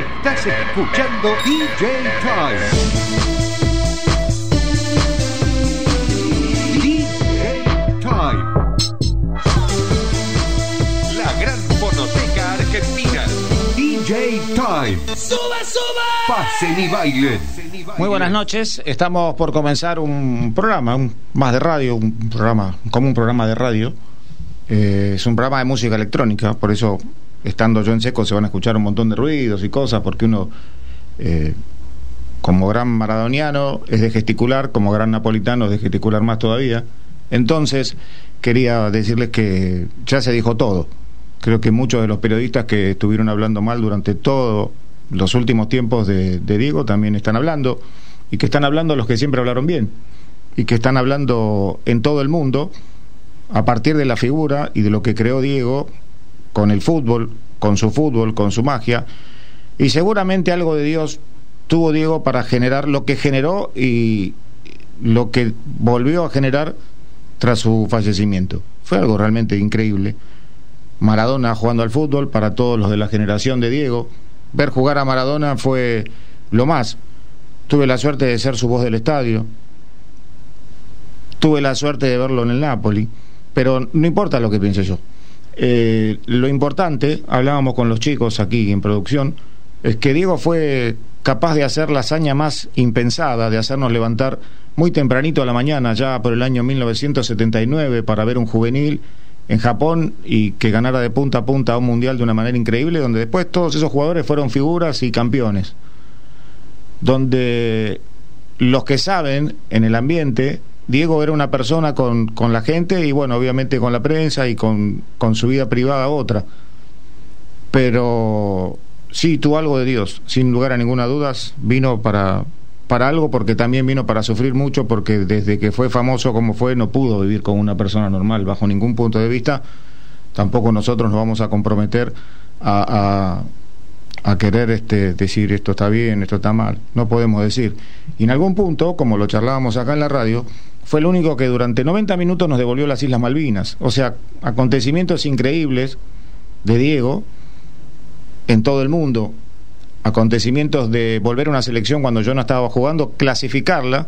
Estás escuchando DJ Time. DJ Time. La gran fonoteca argentina. DJ Time. ¡Sube, sube! Pasen y bailen. Muy buenas noches. Estamos por comenzar un programa, un, más de radio, un programa, como un programa de radio. Eh, es un programa de música electrónica, por eso estando yo en seco se van a escuchar un montón de ruidos y cosas, porque uno, eh, como gran maradoniano, es de gesticular, como gran napolitano es de gesticular más todavía. Entonces, quería decirles que ya se dijo todo. Creo que muchos de los periodistas que estuvieron hablando mal durante todos los últimos tiempos de, de Diego también están hablando, y que están hablando los que siempre hablaron bien, y que están hablando en todo el mundo a partir de la figura y de lo que creó Diego con el fútbol, con su fútbol, con su magia, y seguramente algo de Dios tuvo Diego para generar lo que generó y lo que volvió a generar tras su fallecimiento. Fue algo realmente increíble. Maradona jugando al fútbol para todos los de la generación de Diego. Ver jugar a Maradona fue lo más. Tuve la suerte de ser su voz del estadio. Tuve la suerte de verlo en el Napoli. Pero no importa lo que piense yo. Eh, lo importante, hablábamos con los chicos aquí en producción, es que Diego fue capaz de hacer la hazaña más impensada, de hacernos levantar muy tempranito a la mañana, ya por el año 1979, para ver un juvenil en Japón y que ganara de punta a punta a un mundial de una manera increíble, donde después todos esos jugadores fueron figuras y campeones. Donde los que saben en el ambiente Diego era una persona con, con, la gente y bueno, obviamente con la prensa y con, con, su vida privada otra. Pero sí, tuvo algo de Dios, sin lugar a ninguna duda, vino para, para algo porque también vino para sufrir mucho porque desde que fue famoso como fue no pudo vivir con una persona normal bajo ningún punto de vista. Tampoco nosotros nos vamos a comprometer a, a, a querer este, decir esto está bien, esto está mal. No podemos decir. Y en algún punto, como lo charlábamos acá en la radio, fue el único que durante 90 minutos nos devolvió las Islas Malvinas. O sea, acontecimientos increíbles de Diego en todo el mundo, acontecimientos de volver a una selección cuando yo no estaba jugando, clasificarla,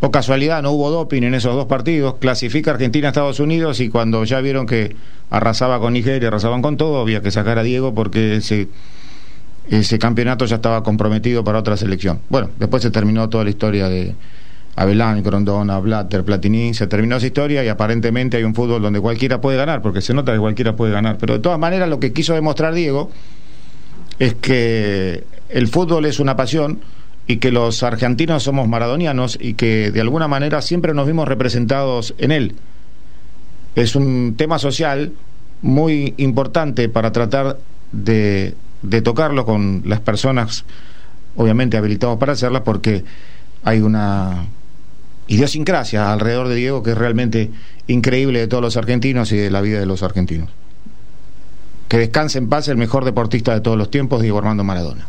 o casualidad, no hubo doping en esos dos partidos, clasifica Argentina a Estados Unidos y cuando ya vieron que arrasaba con Nigeria, arrasaban con todo, había que sacar a Diego porque ese, ese campeonato ya estaba comprometido para otra selección. Bueno, después se terminó toda la historia de Abelán, Grondona, Blatter, Platini, se terminó esa historia y aparentemente hay un fútbol donde cualquiera puede ganar, porque se nota que cualquiera puede ganar. Pero de todas maneras lo que quiso demostrar Diego es que el fútbol es una pasión y que los argentinos somos maradonianos y que de alguna manera siempre nos vimos representados en él. Es un tema social muy importante para tratar de, tocarlo con las personas obviamente habilitados para hacerla porque hay una idiosincrasia alrededor de Diego que es realmente increíble de todos los argentinos y de la vida de los argentinos. Que descanse en paz el mejor deportista de todos los tiempos, Diego Armando Maradona.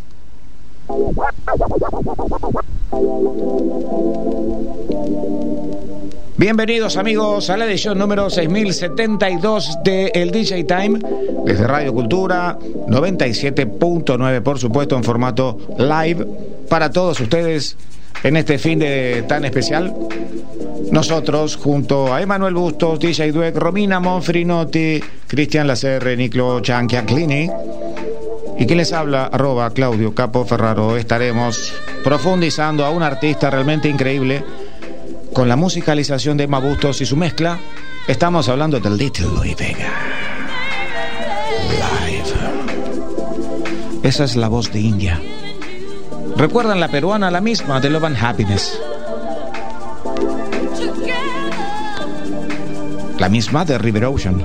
Bienvenidos amigos a la edición número 6072 de El DJ Time desde Radio Cultura 97.9 por supuesto en formato live para todos ustedes en este fin de tan especial. Nosotros, junto a Emanuel Bustos, DJ Dueck, Romina Monfrinotti, Cristian Lacerre, Niclo Chanchiaclini y quien les habla, arroba Claudio Capo Ferraro, estaremos profundizando a un artista realmente increíble con la musicalización de Emma Bustos y su mezcla. Estamos hablando del Little Louis Vega. Live. Esa es la voz de India. ¿Recuerdan la peruana, la misma de Love and Happiness? La misma de River Ocean.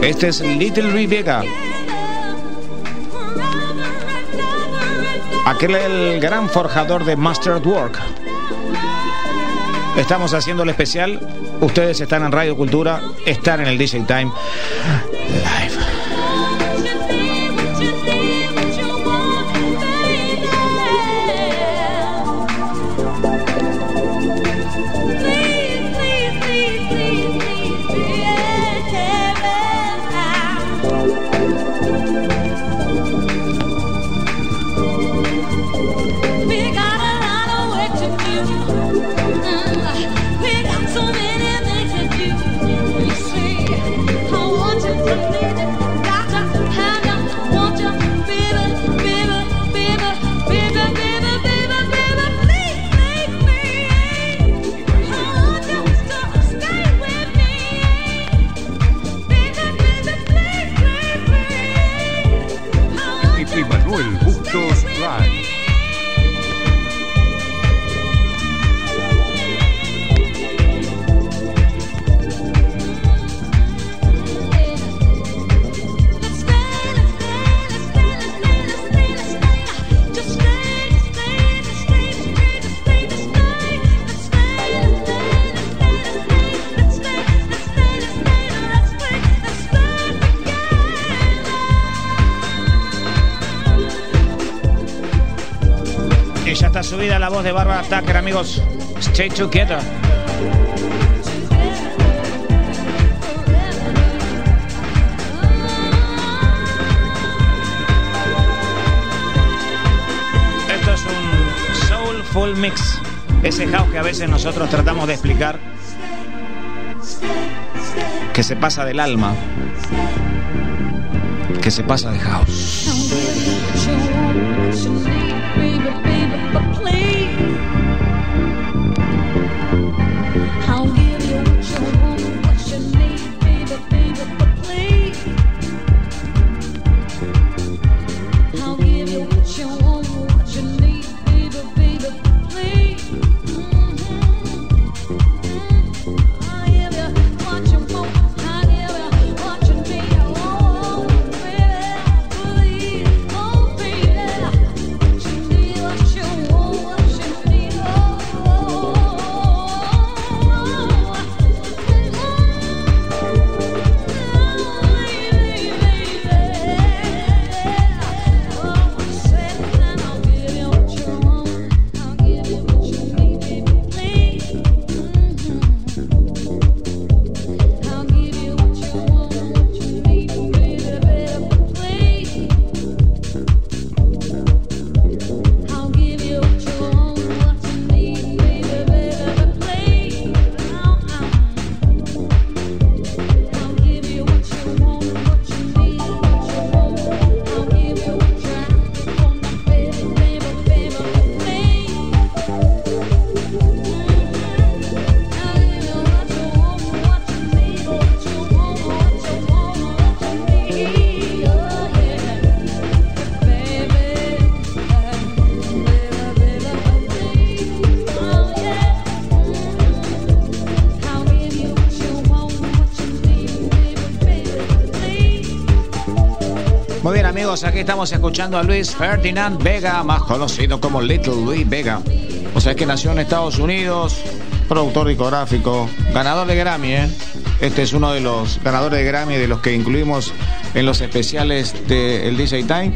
Este es Little Vega. Aquel el gran forjador de Mastered Work. Estamos haciendo el especial. Ustedes están en Radio Cultura, están en el DJ Time Tucker, amigos. Stay together. Esto es un soulful mix. Ese house que a veces nosotros tratamos de explicar. Que se pasa del alma. Que se pasa de house. Aquí estamos escuchando a Luis Ferdinand Vega, más conocido como Little Luis Vega. O sea, que nació en Estados Unidos, productor discográfico, ganador de Grammy, ¿eh? Este es uno de los ganadores de Grammy, de los que incluimos en los especiales del DJ Time.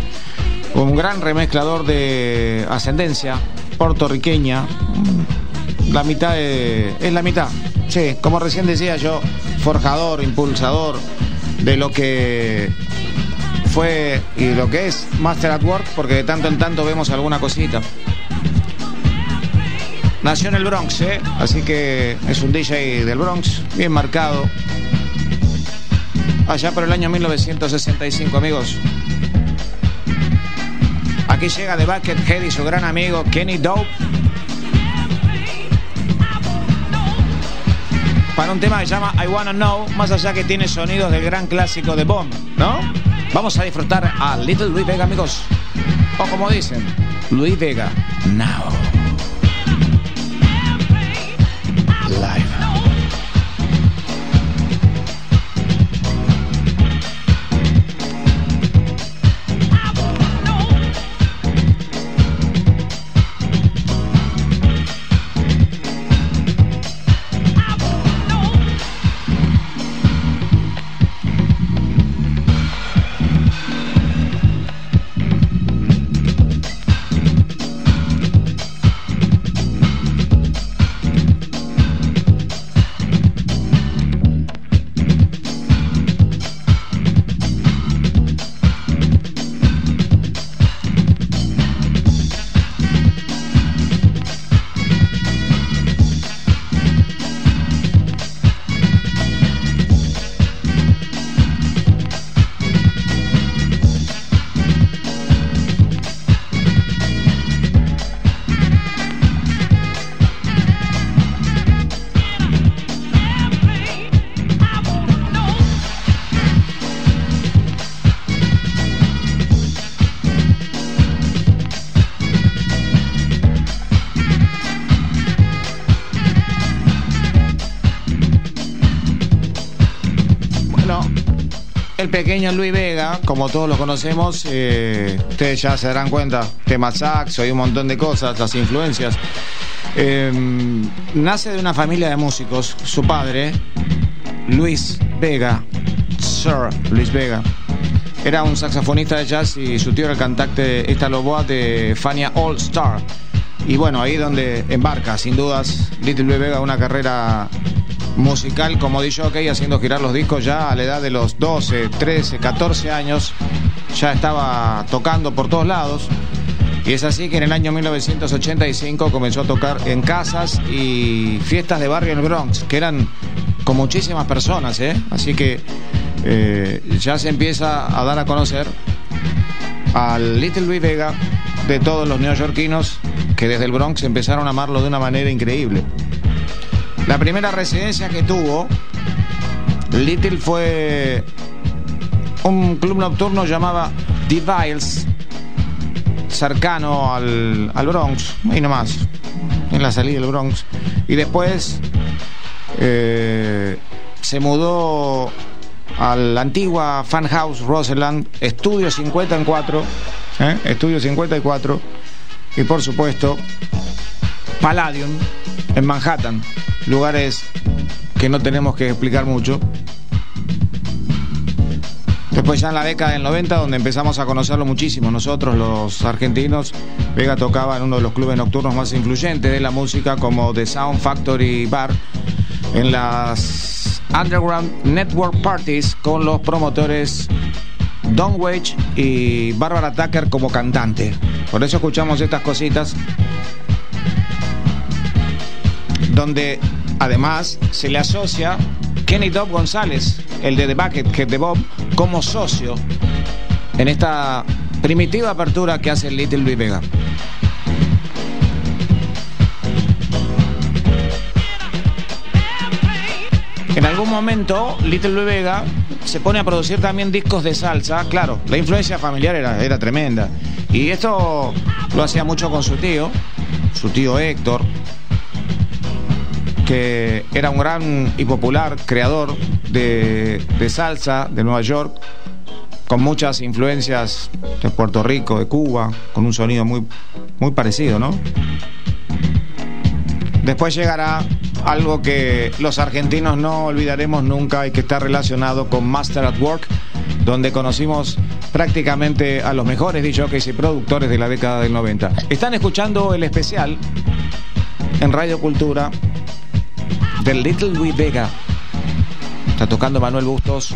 Un gran remezclador de ascendencia puertorriqueña. La mitad es la mitad. Sí, como recién decía yo, forjador, impulsador de lo que fue y lo que es Master at Work, porque de tanto en tanto vemos alguna cosita. Nació en el Bronx, ¿eh? así que es un DJ del Bronx, bien marcado. Allá por el año 1965, amigos. Aquí llega The Buckethead y su gran amigo Kenny Dope. Para un tema que se llama I Wanna Know, más allá que tiene sonidos del gran clásico de Bomb, ¿no? Vamos a disfrutar a Little Luis Vega, amigos. O como dicen, Luis Vega, now. Pequeño Luis Vega, como todos lo conocemos, eh, ustedes ya se darán cuenta, tema saxo y un montón de cosas, las influencias. Em, nace de una familia de músicos. Su padre, Luis Vega, Sir Luis Vega, era un saxofonista de jazz y su tío era el cantante Esta Loboa de Fania All Star. Y bueno, ahí donde embarca, sin dudas, Little Louis Vega una carrera musical como DJ, haciendo girar los discos ya a la edad de los 12, 13, 14 años. Ya estaba tocando por todos lados. Y es así que en el año 1985 comenzó a tocar en casas y fiestas de barrio en el Bronx, que eran con muchísimas personas, ¿eh? Así que eh, ya se empieza a dar a conocer al Little Louis Vega de todos los neoyorquinos que desde el Bronx empezaron a amarlo de una manera increíble. La primera residencia que tuvo Little fue un club nocturno llamado The Viles, cercano al, al, Bronx, ahí nomás, en la salida del Bronx. Y después eh, se mudó a la antigua Fan House Roseland, Estudio 54, ¿eh? Estudio 54, y por supuesto Palladium en Manhattan, lugares que no tenemos que explicar mucho. Después ya en la década del 90, donde empezamos a conocerlo muchísimo, nosotros los argentinos, Vega tocaba en uno de los clubes nocturnos más influyentes de la música, como The Sound Factory Bar, en las Underground Network Parties con los promotores Don Wage y Barbara Tucker como cantante. Por eso escuchamos estas cositas donde además se le asocia Kenny Dobb González, el de The Bucket, de Bob, como socio en esta primitiva apertura que hace Little Louis Vega. En algún momento, Little Louis Vega se pone a producir también discos de salsa. Claro, la influencia familiar era, era tremenda. Y esto lo hacía mucho con su tío, su tío Héctor, que era un gran y popular creador de, de salsa de Nueva York, con muchas influencias de Puerto Rico, de Cuba, con un sonido muy, muy parecido, ¿no? Después llegará algo que los argentinos no olvidaremos nunca y que está relacionado con Master at Work, donde conocimos prácticamente a los mejores DJs y productores de la década del 90. Están escuchando el especial en Radio Cultura del Little Louis Vega. Está tocando Manuel Bustos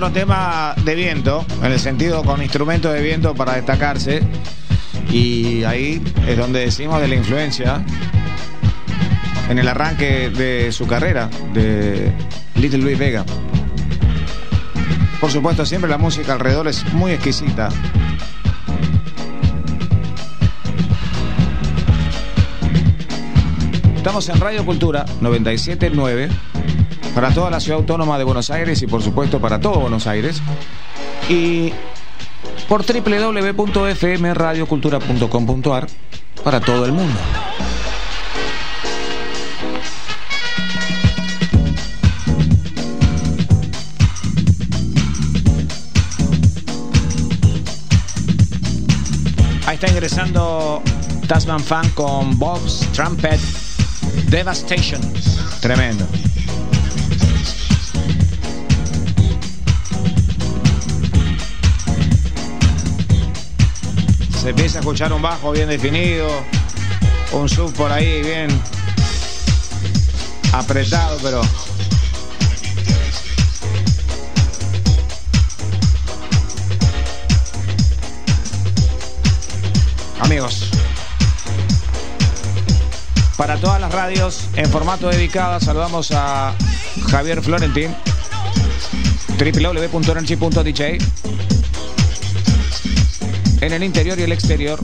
otro tema de viento, en el sentido con instrumentos de viento para destacarse. Y ahí es donde decimos de la influencia en el arranque de su carrera de Little Louis Vega. Por supuesto, siempre la música alrededor es muy exquisita. Estamos en Radio Cultura 979 para toda la ciudad autónoma de Buenos Aires y por supuesto para todo Buenos Aires. Y por www.fmradiocultura.com.ar para todo el mundo. Ahí está ingresando Tasman Fan con Bob's Trumpet Devastation. Tremendo. Se empieza a escuchar un bajo bien definido, un sub por ahí bien apretado, pero amigos. Para todas las radios en formato dedicado, saludamos a Javier Florentín, www.energy.dj, en el interior y el exterior.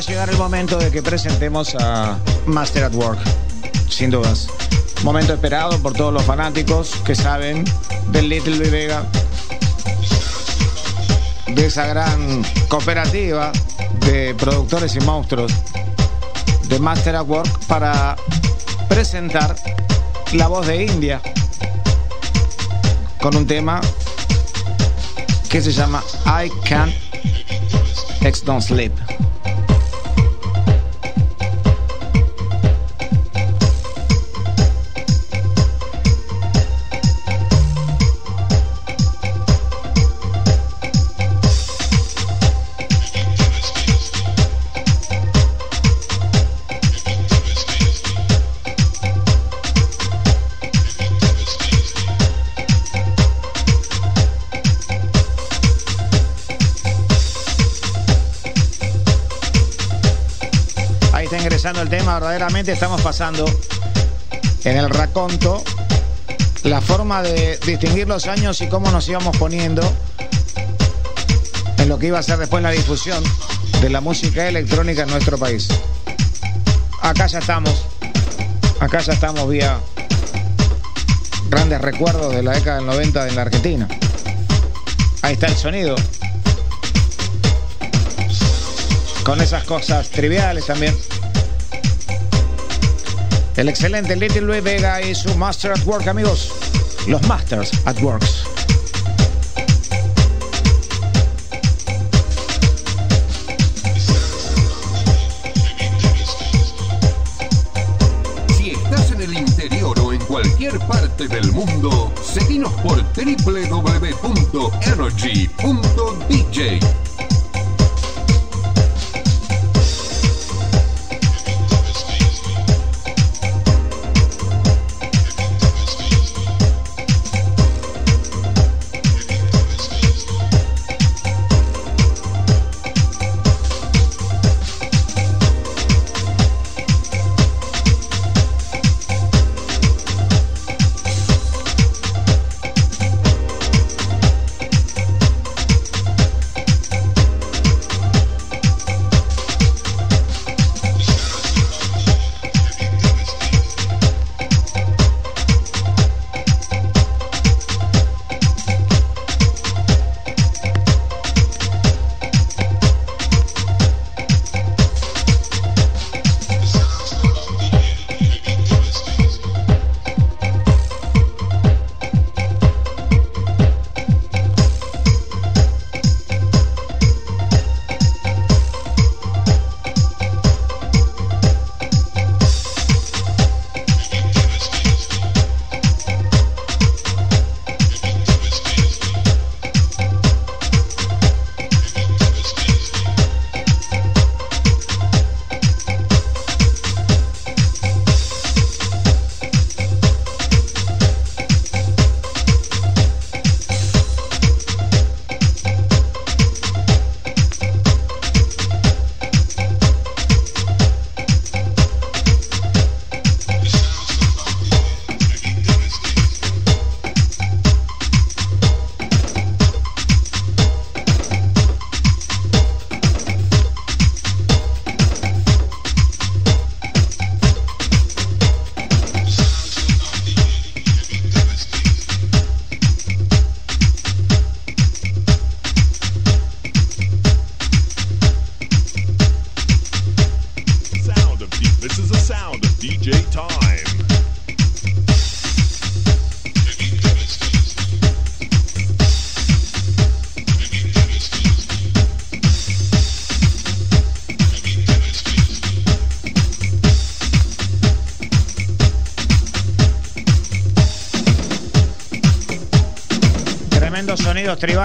A llegar el momento de que presentemos a Master at Work, sin dudas. Momento esperado por todos los fanáticos que saben del Little Big Vega, de esa gran cooperativa de productores y monstruos de Master at Work para presentar La Voz de India con un tema que se llama I Can't X Don't Sleep. Verdaderamente estamos pasando en el raconto la forma de distinguir los años y cómo nos íbamos poniendo en lo que iba a ser después la difusión de la música electrónica en nuestro país. Acá ya estamos, acá ya estamos vía grandes recuerdos de la década del 90 en la Argentina. Ahí está el sonido. Con esas cosas triviales también. El excelente Little Louis Vega y su Master at Work, amigos. Los Masters at Works. Si estás en el interior o en cualquier parte del mundo, seguinos por www.energy.dj.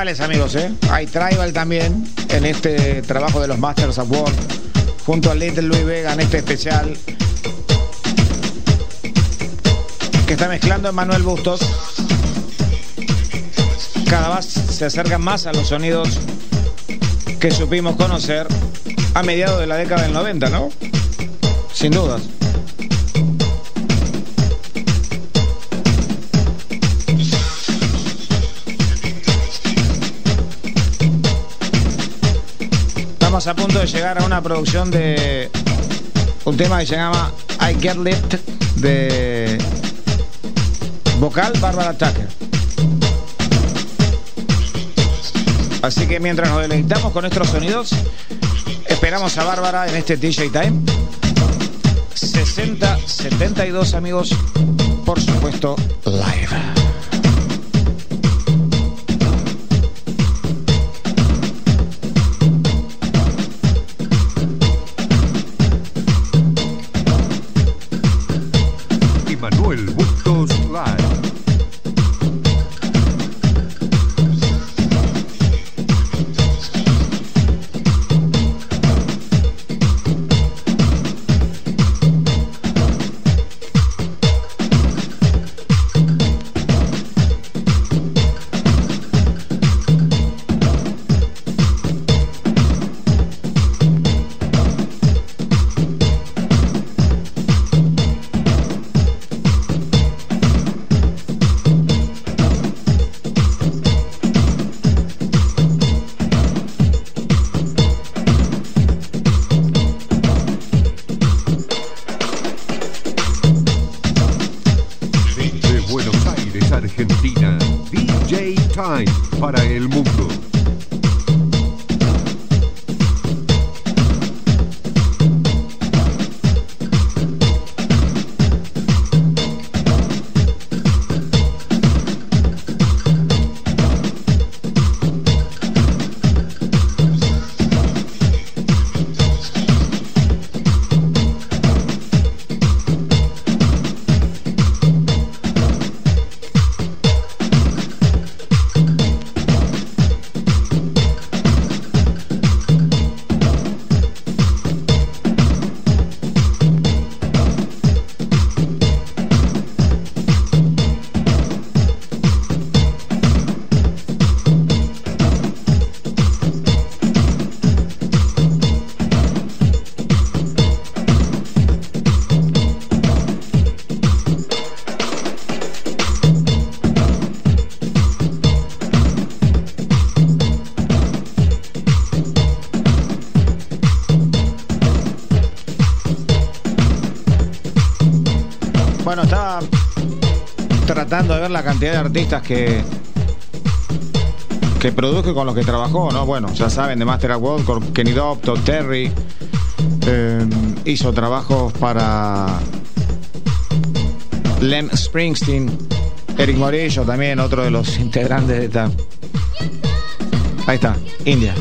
amigos, ¿eh? Hay tribal también en este trabajo de los Masters of War, junto a Little Louis Vega en este especial que está mezclando Manuel Bustos. Cada vez se acercan más a los sonidos que supimos conocer a mediados de la década del 90, ¿no? Sin dudas. A punto de llegar a una producción de un tema que se llama I Get Lift de Vocal Bárbara Tucker. Así que mientras nos deleitamos con nuestros sonidos, esperamos a Bárbara en este DJ Time. 60, 72 amigos, por supuesto, live. La cantidad de artistas que que produjo y con los que trabajó, ¿no? Bueno, ya saben, de Master of World, Kenny Doctor, Terry, eh, hizo trabajos para Lem Springsteen, Eric Morillo también, otro de los integrantes de esta. Ahí está, India.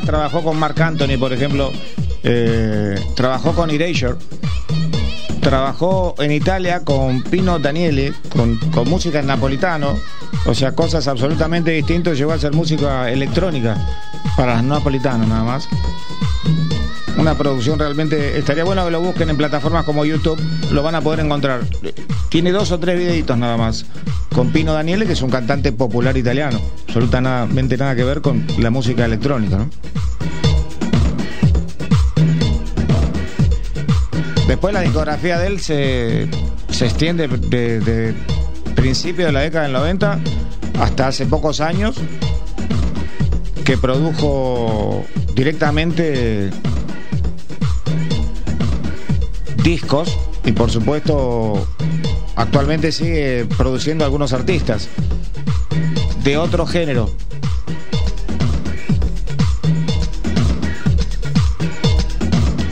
Trabajó con Mark Anthony, por ejemplo, eh, trabajó con Erasure, trabajó en Italia con Pino Daniele, con, música en napolitano, o sea, cosas absolutamente distintas, llegó a ser música electrónica para los napolitanos nada más. Una producción realmente, estaría bueno que lo busquen en plataformas como YouTube, lo van a poder encontrar. Tiene dos o tres videitos nada más con Pino Daniele, que es un cantante popular italiano. Absolutamente nada que ver con la música electrónica, ¿no? Después la discografía de él se, se extiende desde principio de la década del 90 hasta hace pocos años, que produjo directamente discos y por supuesto Actualmente sigue produciendo algunos artistas de otro género.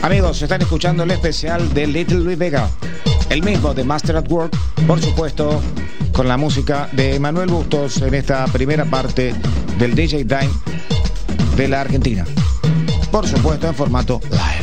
Amigos, están escuchando el especial de Little Louis Vega. el mismo de Master at Work, por supuesto, con la música de Manuel Bustos en esta primera parte del DJ Time de la Argentina. Por supuesto, en formato live.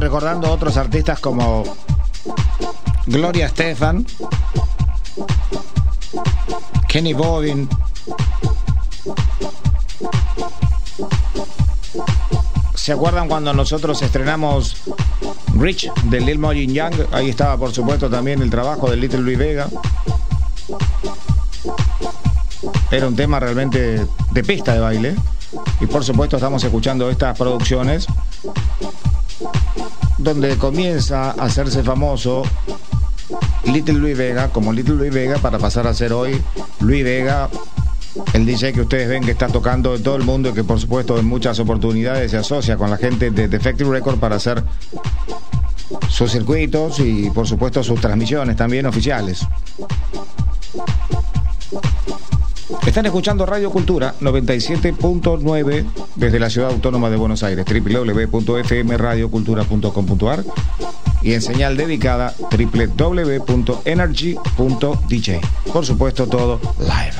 Recordando otros artistas como Gloria Stefan, Kenny Bobin, ¿Se acuerdan cuando nosotros estrenamos Rich de Lil Mojin Young? Ahí estaba, por supuesto, también el trabajo de Little Louis Vega. Era un tema realmente de pista de baile. Y por supuesto estamos escuchando estas producciones donde comienza a hacerse famoso Little Luis Vega como Little Luis Vega para pasar a ser hoy Luis Vega, el DJ que ustedes ven que está tocando en todo el mundo y que por supuesto en muchas oportunidades se asocia con la gente de Defective Record para hacer sus circuitos y por supuesto sus transmisiones también oficiales. Están escuchando Radio Cultura 97.9 desde la ciudad autónoma de Buenos Aires, www.fmradiocultura.com.ar y en señal dedicada www.energy.dj. Por supuesto, todo live.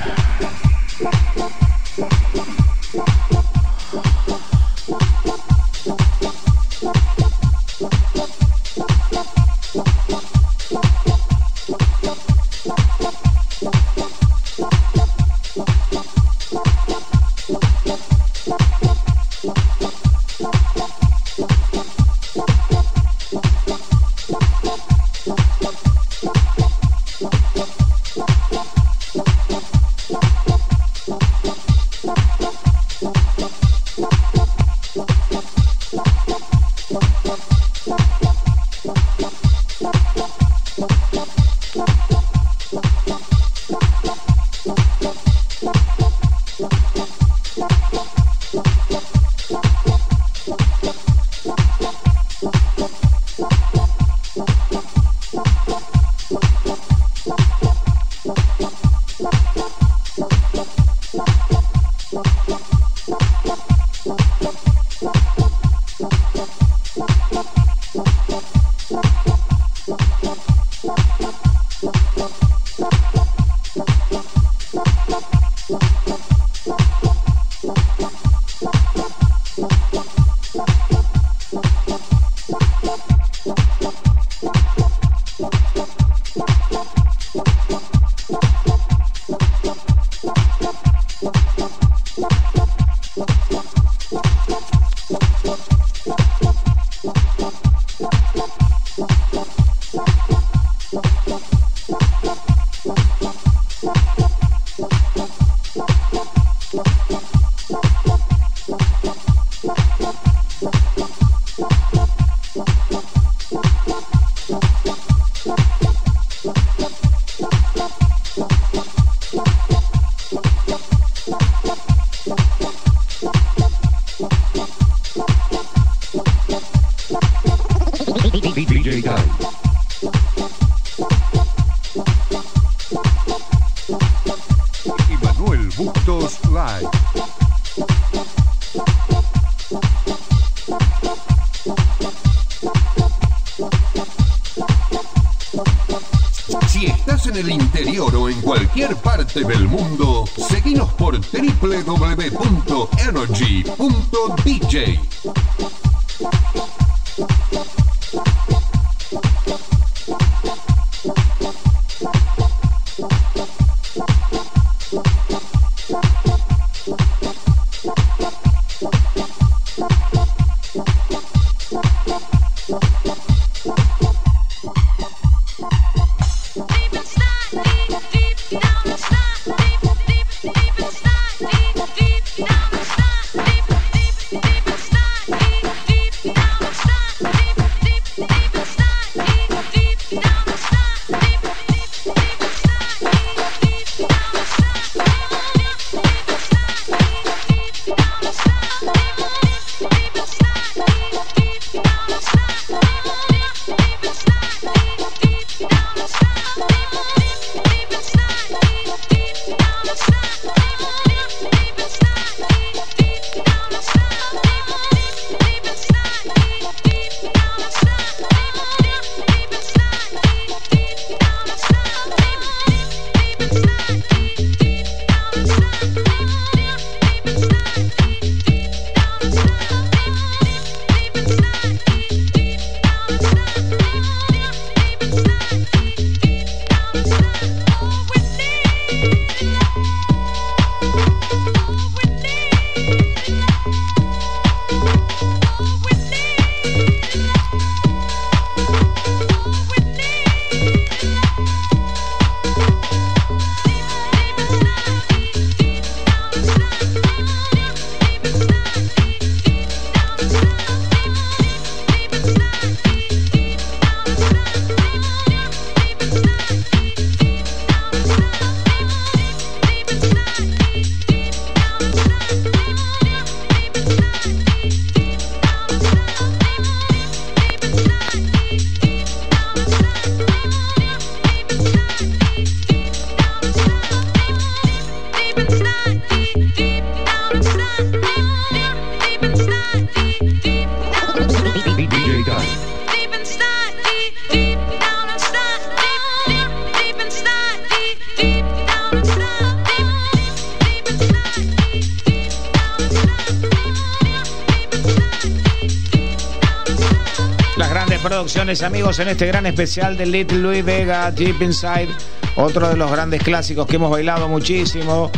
Amigos en este gran especial de Little Louis Vega Deep Inside, otro de los grandes clásicos que hemos bailado muchísimo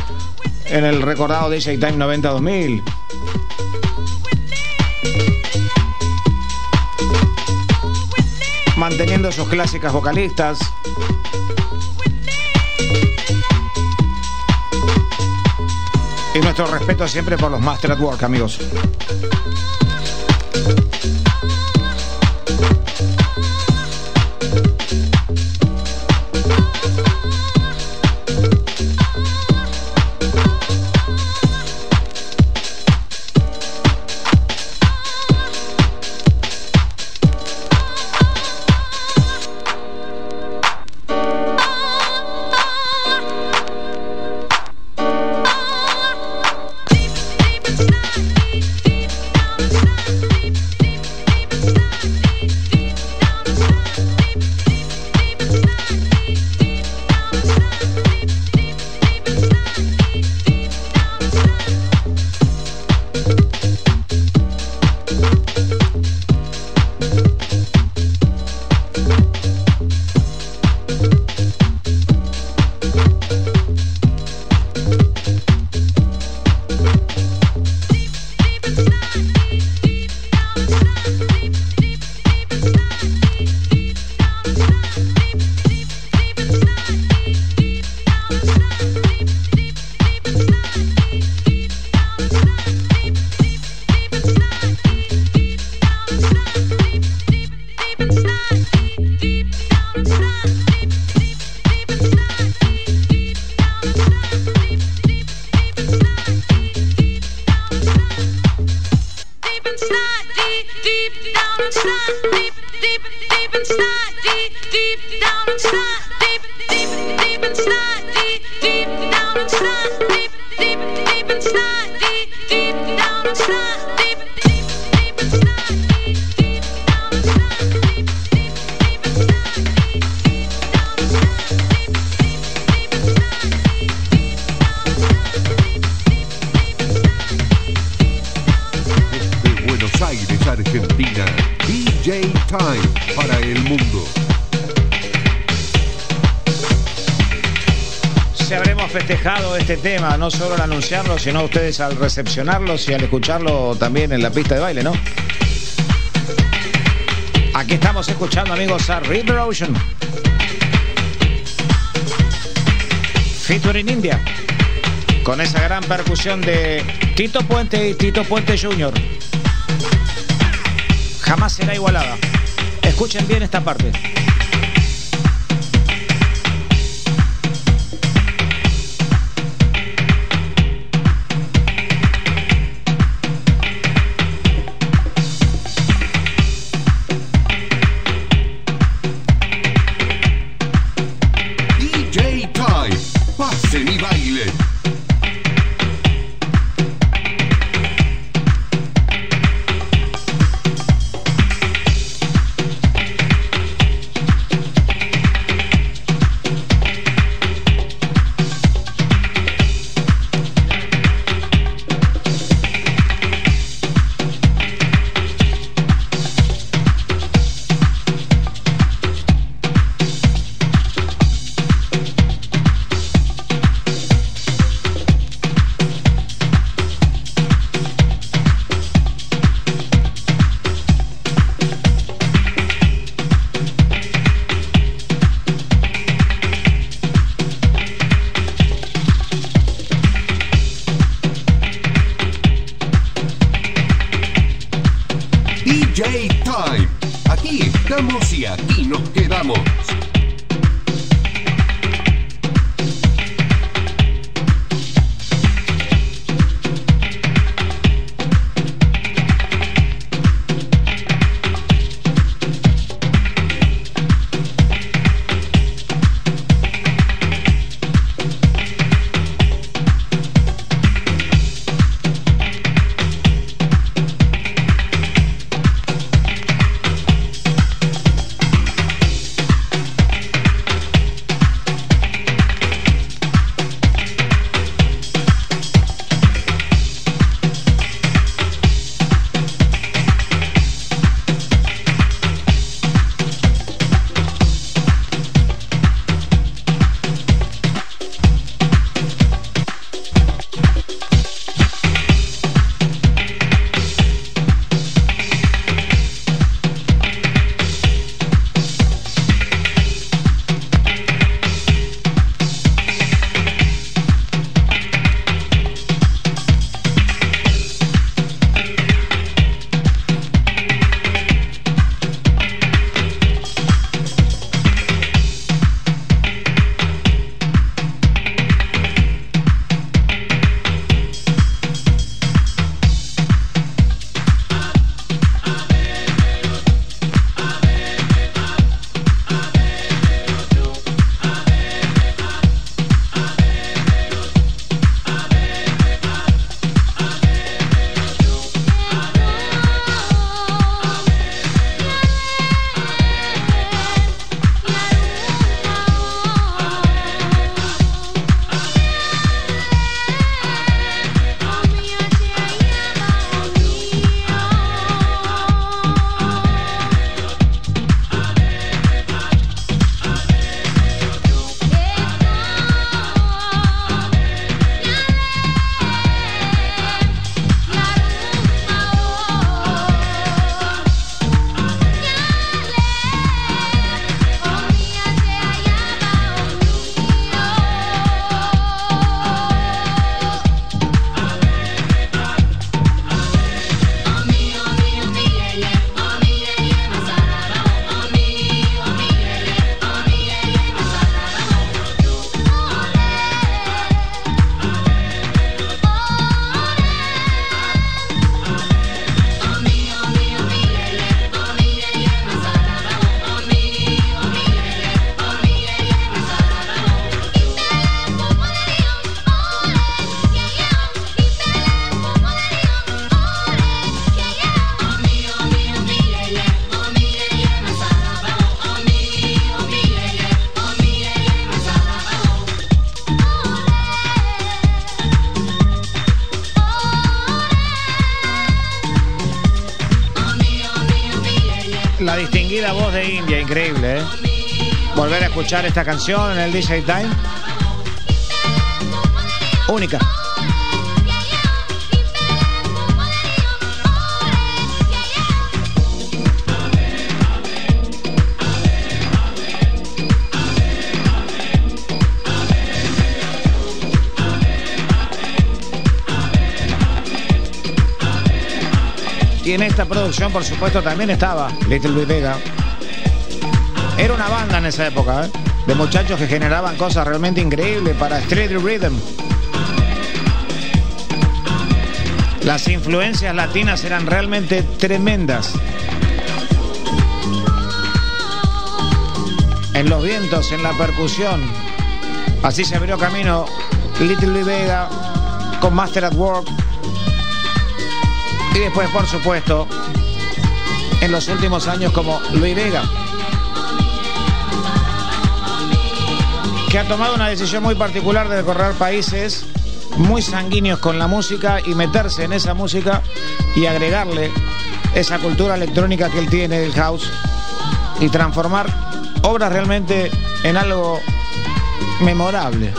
en el recordado DJ Time 90-2000. Manteniendo sus clásicas vocalistas. Y nuestro respeto siempre por los Master at Work, amigos. Anunciarlo, sino ustedes al recepcionarlo y al escucharlo también en la pista de baile, ¿no? Aquí estamos escuchando, amigos, a River Ocean. Featuring India. Con esa gran percusión de Tito Puente y Tito Puente Jr. Jamás será igualada. Escuchen bien esta parte. Escuchar esta canción en el DJ Time. Única. Y en esta producción, por supuesto, también estaba Little Big Vega. Era una banda en esa época, ¿eh? de muchachos que generaban cosas realmente increíbles para Street Rhythm. Las influencias latinas eran realmente tremendas. En los vientos, en la percusión. Así se abrió camino Little Big Vega con Master at Work y después, por supuesto, en los últimos años como Luis Vega, que ha tomado una decisión muy particular de recorrer países muy sanguíneos con la música y meterse en esa música y agregarle esa cultura electrónica que él tiene del house y transformar obras realmente en algo memorable.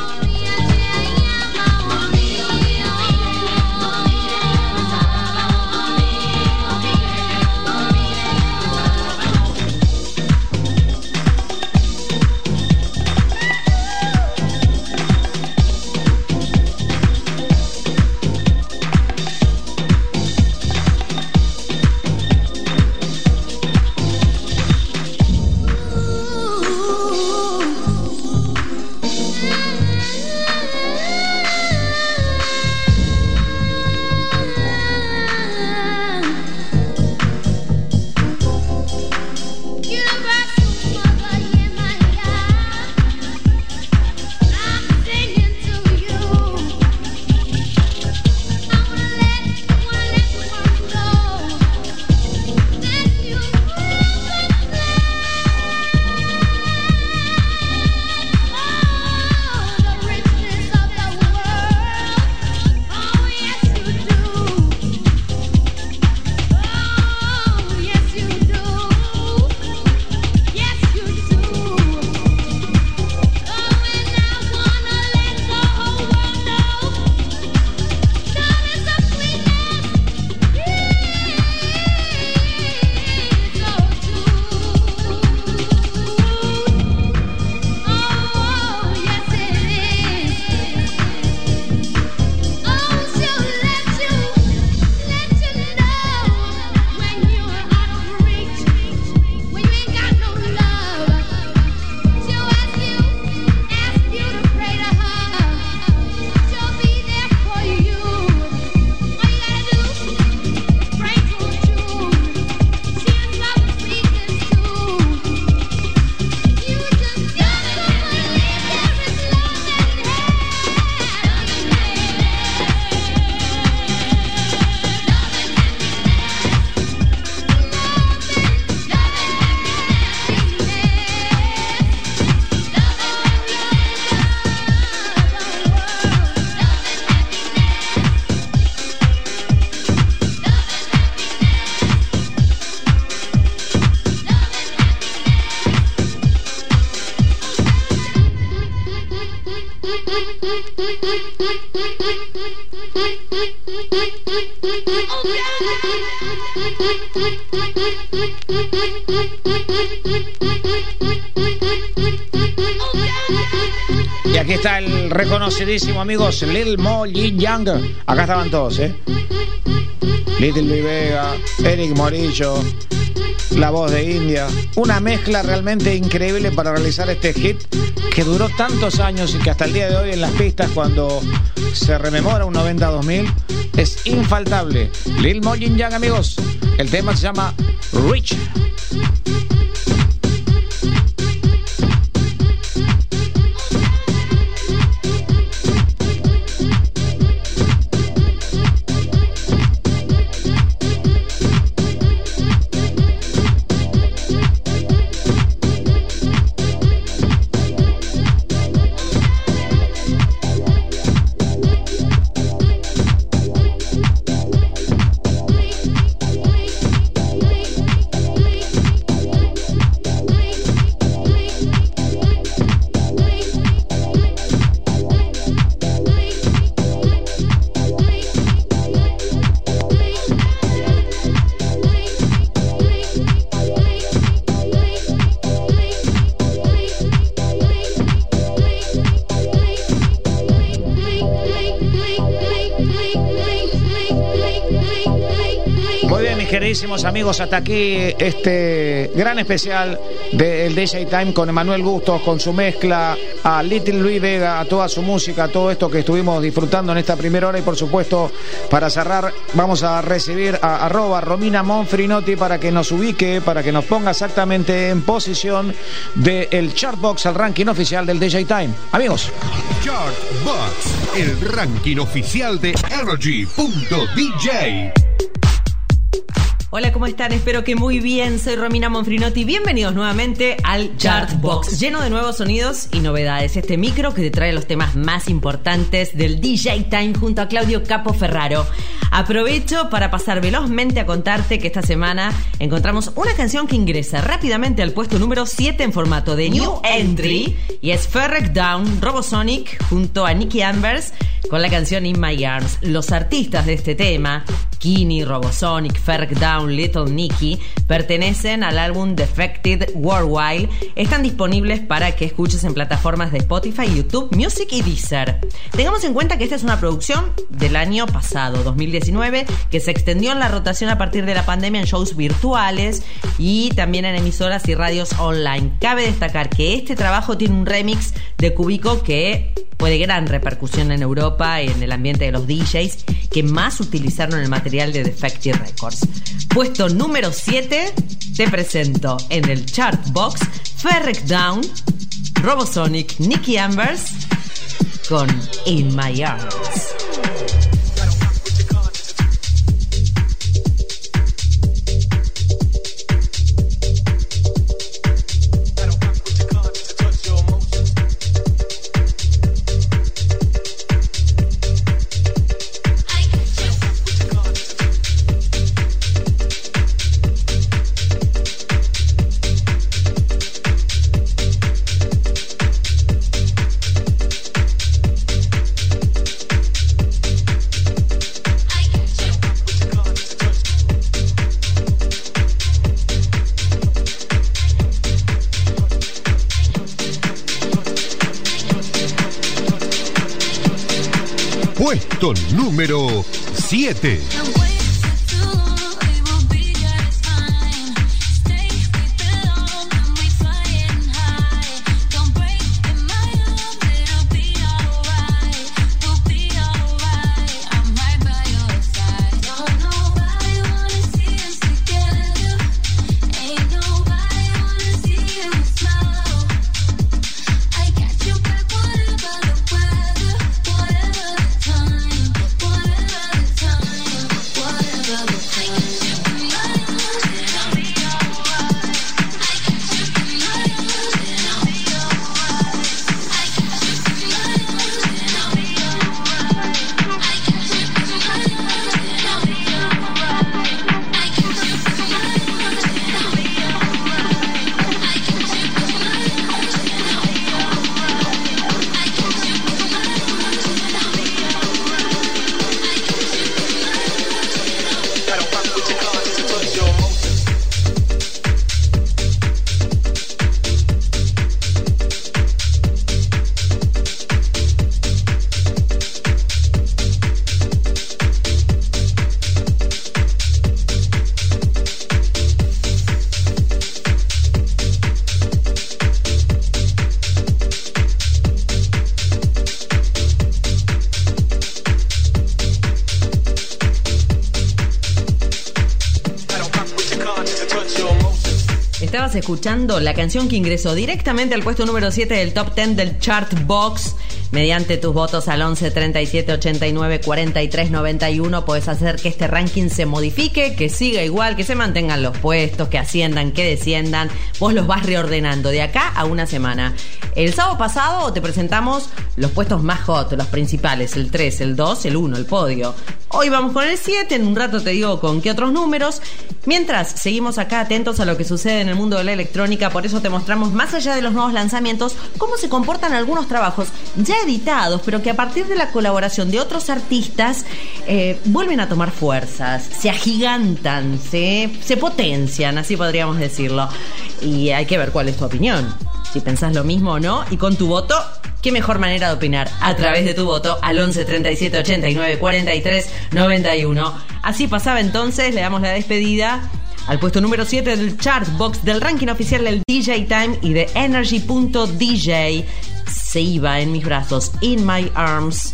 Reconocidísimo amigos Lil Mo Yin Yang. Acá estaban todos, ¿eh? Little Vivega, Eric Morillo, la voz de India. Una mezcla realmente increíble para realizar este hit que duró tantos años y que hasta el día de hoy en las pistas cuando se rememora un 90-2000 es infaltable. Lil Mo Yin Yang, amigos. El tema se llama Rich. Amigos, hasta aquí este gran especial del DJ Time con Emanuel Bustos, con su mezcla, a Little Luis Vega, a toda su música, a todo esto que estuvimos disfrutando en esta primera hora y por supuesto para cerrar vamos a recibir a arroba Romina Monfrinotti para que nos ubique, para que nos ponga exactamente en posición del Chartbox, el ranking oficial del DJ Time. Amigos. Chartbox, el ranking oficial de Energy.dj. Hola, ¿cómo están? Espero que muy bien. Soy Romina Monfrinotti. Bienvenidos nuevamente al Chartbox, lleno de nuevos sonidos y novedades. Este micro que te trae los temas más importantes del DJ Time junto a Claudio Capo Ferraro. Aprovecho para pasar velozmente a contarte que esta semana encontramos una canción que ingresa rápidamente al puesto número 7 en formato de New Entry y es Ferrec Down, Robosonic junto a Nicky Ambers con la canción In My Arms. Los artistas de este tema, Kini, Robosonic, Ferrec Down, Little Nicky, pertenecen al álbum Defected Worldwide. Están disponibles para que escuches en plataformas de Spotify, YouTube, Music y Deezer. Tengamos en cuenta que esta es una producción del año pasado, 2019, que se extendió en la rotación a partir de la pandemia en shows virtuales y también en emisoras y radios online. Cabe destacar que este trabajo tiene un remix de Cubico que fue de gran repercusión en Europa en el ambiente de los DJs que más utilizaron el material de Records. Puesto número 7, te presento en el chart box Ferrec Down, Robosonic, Nicky Ambers con In My Arms. Puesto número 7. Escuchando la canción que ingresó directamente al puesto número 7 del top 10 del chart box. Mediante tus votos al 11 37 89 43 91 puedes hacer que este ranking se modifique, que siga igual, que se mantengan los puestos, que asciendan, que desciendan. Vos los vas reordenando de acá a una semana. El sábado pasado te presentamos los puestos más hot, los principales, el 3, el 2, el 1, el podio. Hoy vamos con el 7, en un rato te digo con qué otros números. Mientras seguimos acá atentos a lo que sucede en el mundo de la electrónica, por eso te mostramos más allá de los nuevos lanzamientos cómo se comportan algunos trabajos ya editados, pero que a partir de la colaboración de otros artistas eh, vuelven a tomar fuerzas, se agigantan, se, se potencian, así podríamos decirlo. Y hay que ver cuál es tu opinión, si pensás lo mismo o no, y con tu voto qué mejor manera de opinar a través de tu voto al 11 37 89 43 91. Así pasaba entonces, le damos la despedida al puesto número 7 del chart box del ranking oficial del DJ Time y de Energy.dj. Se iba en mis brazos, In My Arms,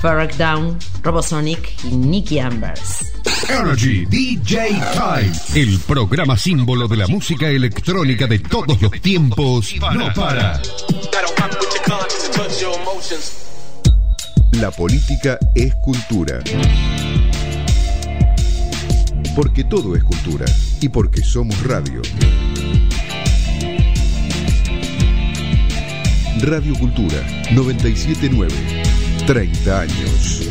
Ferrag Down, Robosonic y Nicky Ambers. Energy DJ Time, el programa símbolo de la música electrónica de todos los tiempos, no para. La política es cultura. Porque todo es cultura y porque somos radio. Radio Cultura 979. 30 años.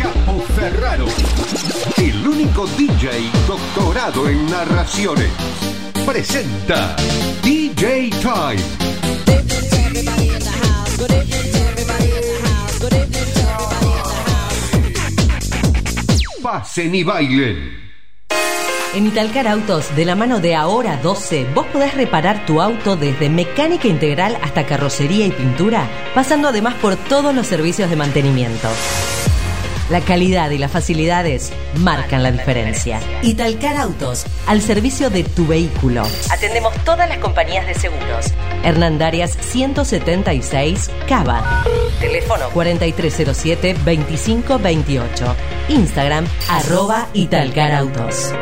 Capo Ferraro. El único DJ doctorado en narraciones. Presenta DJ Time. Pasen y bailen. En Italcar Autos, de la mano de Ahora 12, vos podés reparar tu auto desde mecánica integral hasta carrocería y pintura, pasando además por todos los servicios de mantenimiento. La calidad y las facilidades marcan la diferencia. Italcar Autos, al servicio de tu vehículo. Atendemos todas las compañías de seguros. Hernandarias 176, Cava. Teléfono 4307-2528. Instagram, arroba Italcar Autos.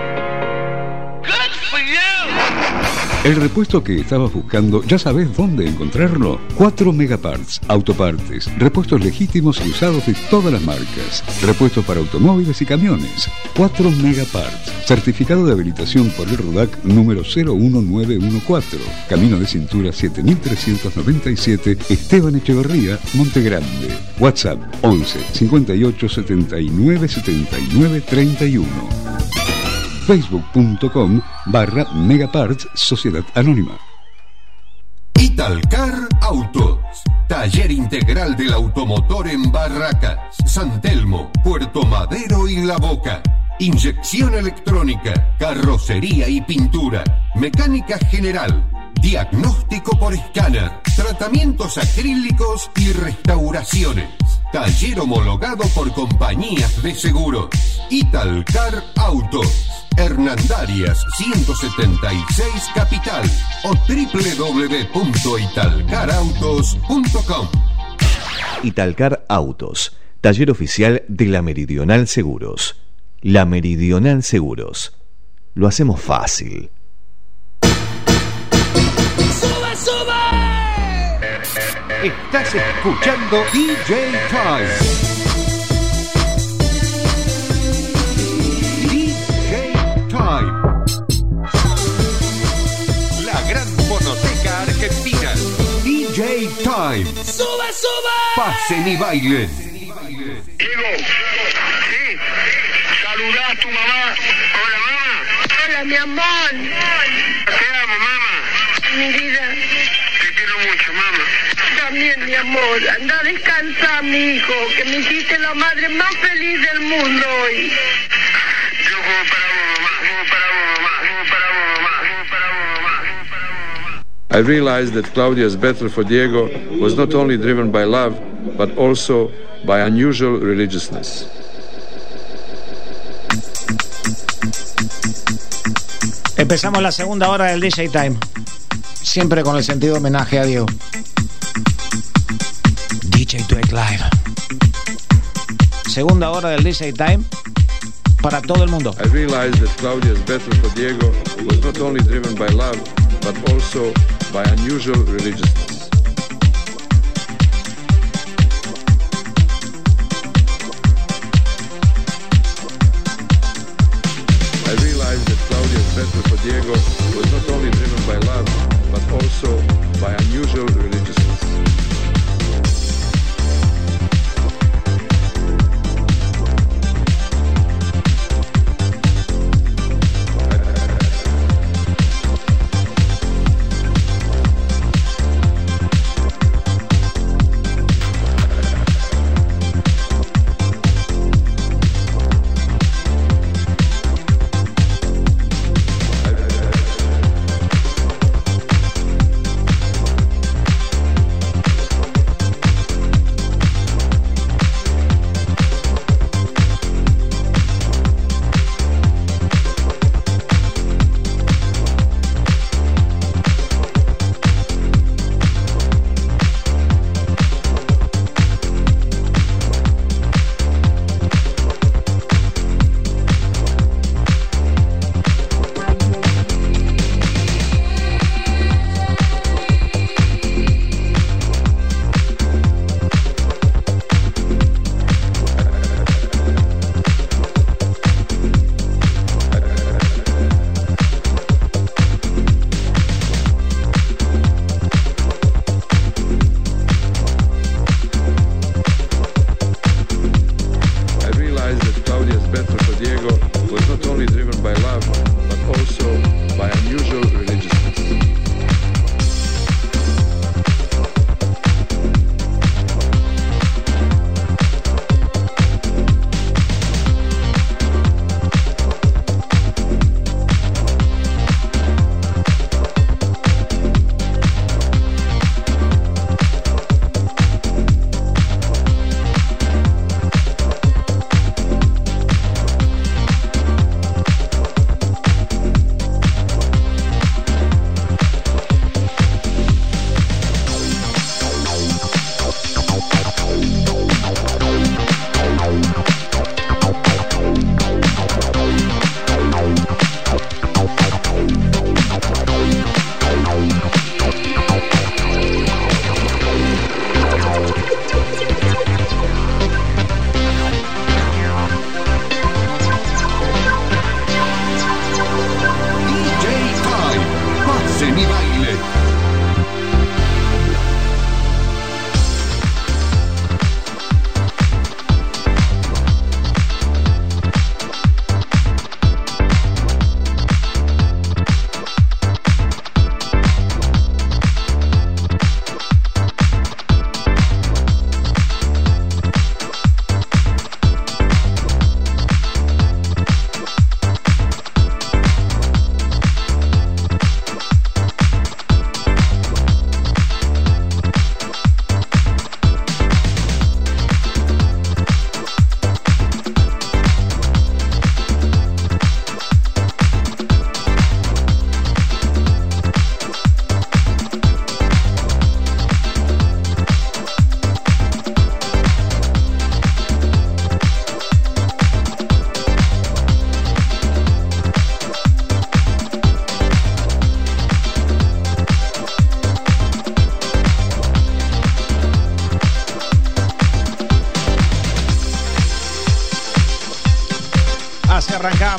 El repuesto que estabas buscando, ¿ya sabes dónde encontrarlo? 4 Megaparts, autopartes, repuestos legítimos y usados de todas las marcas, repuestos para automóviles y camiones. 4 Megaparts, certificado de habilitación por el RUDAC número 01914, Camino de Cintura 7397, Esteban Echeverría, Montegrande. WhatsApp 11 58 79 79 31 facebook.com barra Megaparts Sociedad Anónima. Italcar Autos, taller integral del automotor en Barracas, San Telmo, Puerto Madero y La Boca. Inyección electrónica, carrocería y pintura, mecánica general, diagnóstico por escáner, tratamientos acrílicos y restauraciones. Taller homologado por compañías de seguros. Italcar Autos. Hernandarias 176 Capital o www.italcarautos.com. Italcar Autos, taller oficial de la Meridional Seguros. La Meridional Seguros. Lo hacemos fácil. ¡Sube, sube! Estás escuchando DJ Time. DJ Time. La gran fonoteca argentina. DJ Time. ¡Sube, sube! Pasen y bailen. Diego, sí, saludá a tu mamá. Hola, mamá. Hola, mi amor. Te amo, mamá. Mi vida. También, mi amor. Anda a descansar, mi hijo, que me hiciste la madre más feliz del mundo hoy. Yo juego para vos, mamá. Juego para vos, mamá. Juego para vos, mamá. Juego para vos, mamá. Juego para vos, mamá. I realized that Claudia's battle for Diego was not only driven by love, but also by unusual religiousness. Empezamos la segunda hora del DJ Time. Siempre con el sentido de homenaje a Diego. DJ Dweck Live. Segunda hora del DJ Time para todo el mundo. I realized that Claudia's battle for Diego was not only driven by love, but also by unusual religiousness. Diego was not only driven by love, but also by unusual religiousness.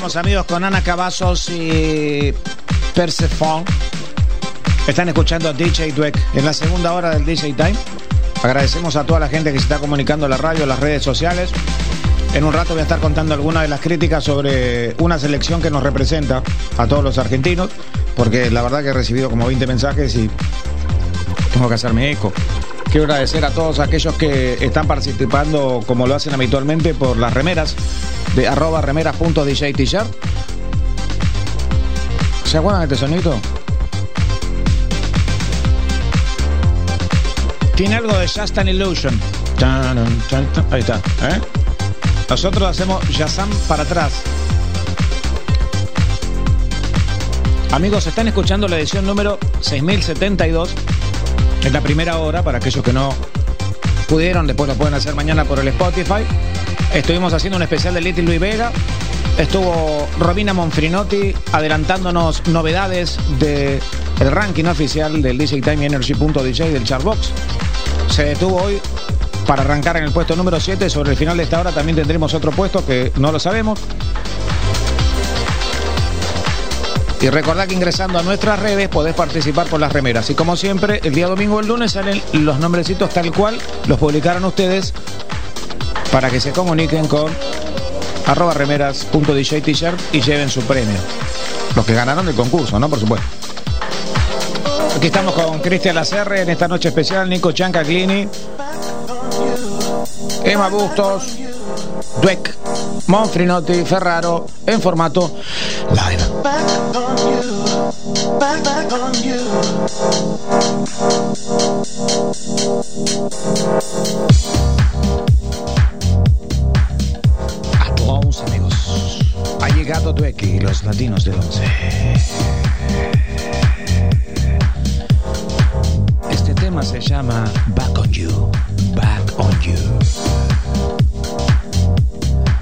Arrancábamos, amigos, con Ana Cavazos y Persephone. Están escuchando a DJ Dweck en la segunda hora del DJ Time. Agradecemos a toda la gente que se está comunicando en la radio, en las redes sociales. En un rato voy a estar contando algunas de las críticas sobre una selección que nos representa a todos los argentinos, porque la verdad que he recibido como 20 mensajes y tengo que hacerme eco. Quiero agradecer a todos aquellos que están participando como lo hacen habitualmente por las remeras de arroba remeras.dj ¿Se acuerdan de este sonido? Tiene algo de Just an Illusion. Ahí está. ¿eh? Nosotros hacemos Yazam para atrás. Amigos, están escuchando la edición número 6072. Es la primera hora para aquellos que no pudieron, después lo pueden hacer mañana por el Spotify. Estuvimos haciendo un especial de Little Luis Vega. Estuvo Robina Monfrinotti adelantándonos novedades del el ranking oficial del DJ Time Energy.dj del Chartbox. Se detuvo hoy para arrancar en el puesto número 7. Sobre el final de esta hora también tendremos otro puesto que no lo sabemos. Y recordad que ingresando a nuestras redes podés participar por las remeras. Y como siempre, el día domingo o el lunes salen los nombrecitos tal cual los publicaron ustedes para que se comuniquen con arroba remeras.dj t-shirt y lleven su premio. Los que ganaron el concurso, ¿no? Por supuesto. Aquí estamos con Cristian Lacerre en esta noche especial, Nico Chancaglini, Emma Bustos, Dweck, Monfrinotti, Ferraro, en formato live. Llegado Dweck y los latinos del 11. Este tema se llama Back on You, Back on You.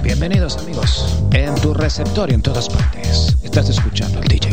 Bienvenidos amigos, en tu receptor y en todas partes. Estás escuchando el DJ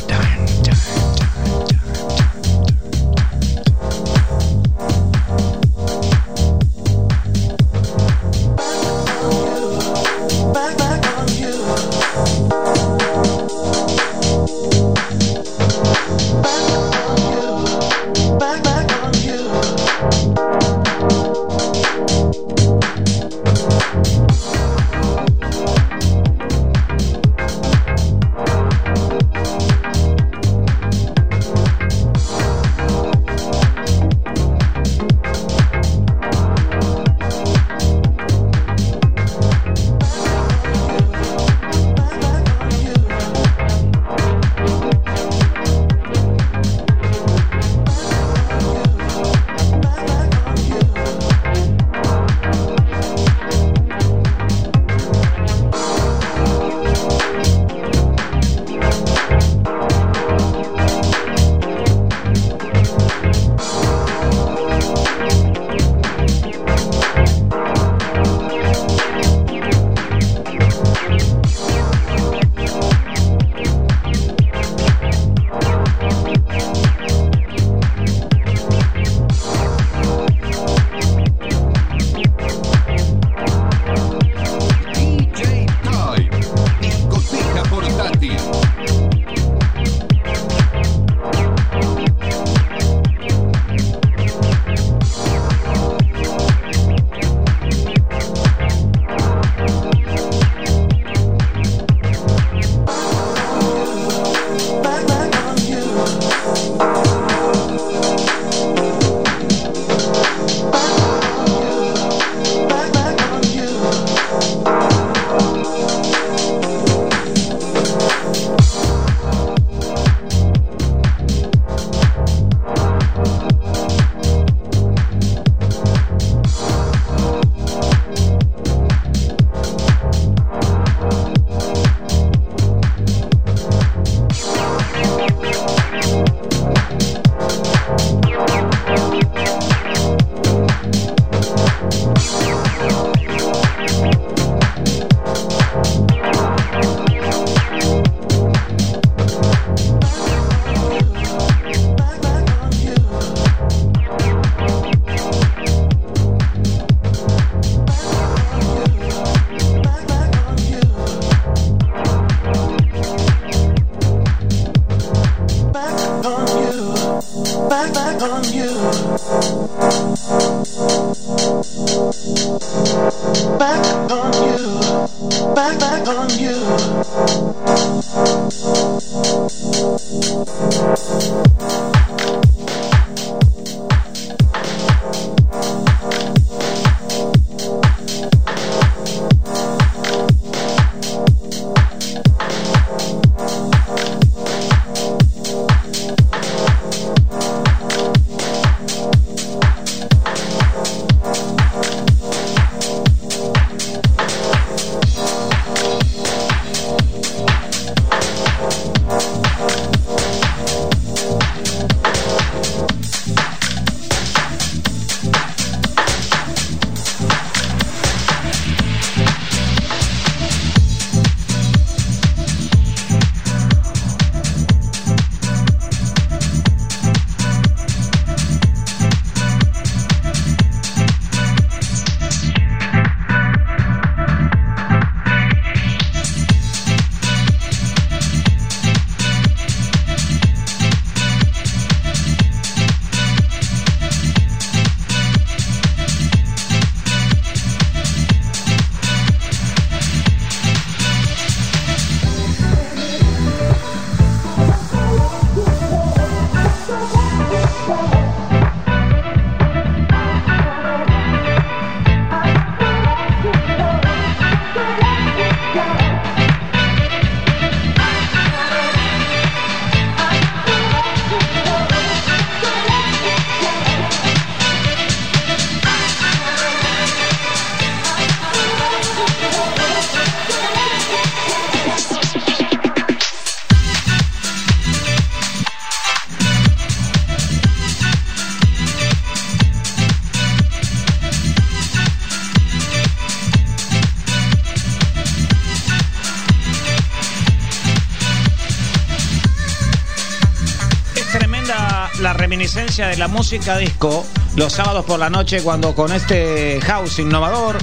de la música disco los sábados por la noche cuando con este house innovador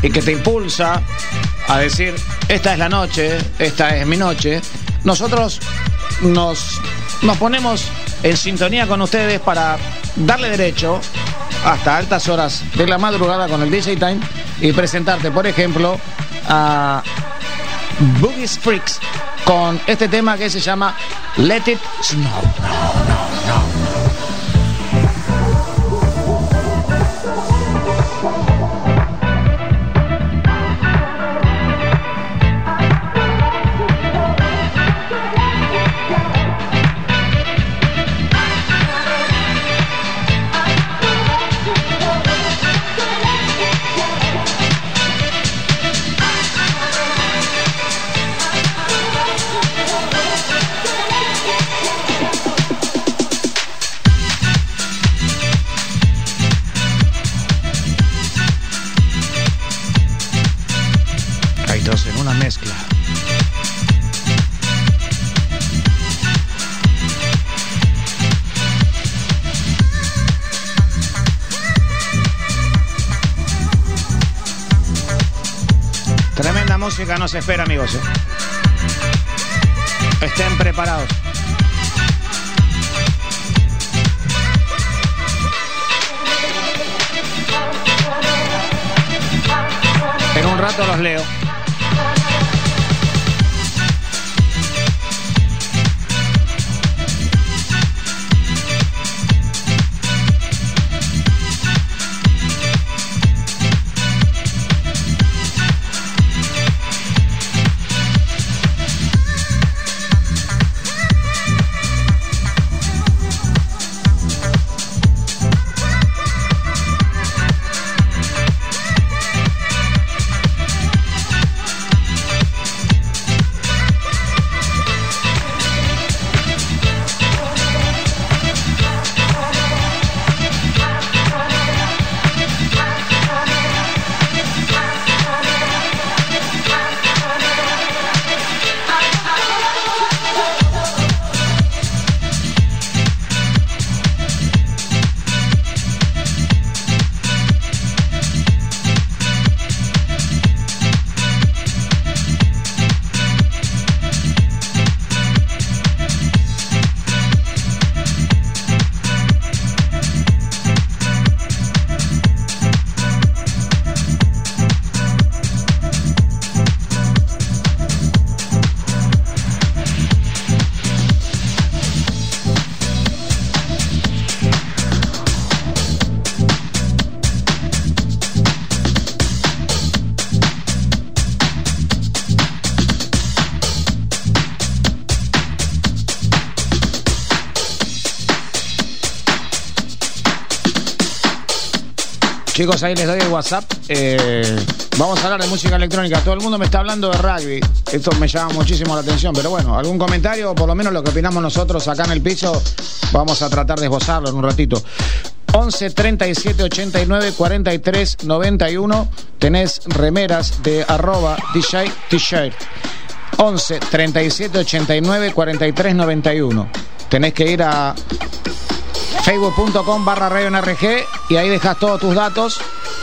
y que te impulsa a decir, esta es la noche, esta es mi noche, nosotros nos, nos ponemos en sintonía con ustedes para darle derecho hasta altas horas de la madrugada con el DJ Time y presentarte, por ejemplo, a Boogie Freaks con este tema que se llama Let It Snow. Espera, amigos. Chicos, ahí les doy el WhatsApp. Eh, vamos a hablar de música electrónica. Todo el mundo me está hablando de rugby. Esto me llama muchísimo la atención. Pero bueno, algún comentario, por lo menos lo que opinamos nosotros acá en el piso, vamos a tratar de esbozarlo en un ratito. 11 37 89 43 91. Tenés remeras de arroba DJ T-shirt. 11 37 89 43 91. Tenés que ir a facebook.com barra NRG y ahí dejas todos tus datos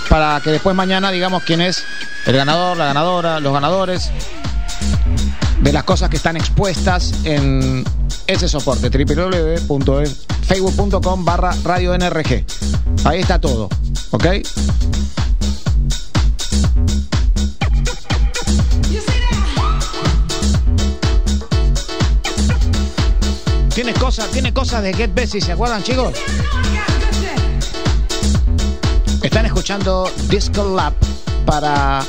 para que después mañana digamos quién es el ganador, la ganadora, los ganadores de las cosas que están expuestas en ese soporte www.facebook.com barra radio NRG. Ahí está todo, ¿ok? Tiene cosas de Get Bessie, ¿se acuerdan, chicos? Están escuchando Disco Lab para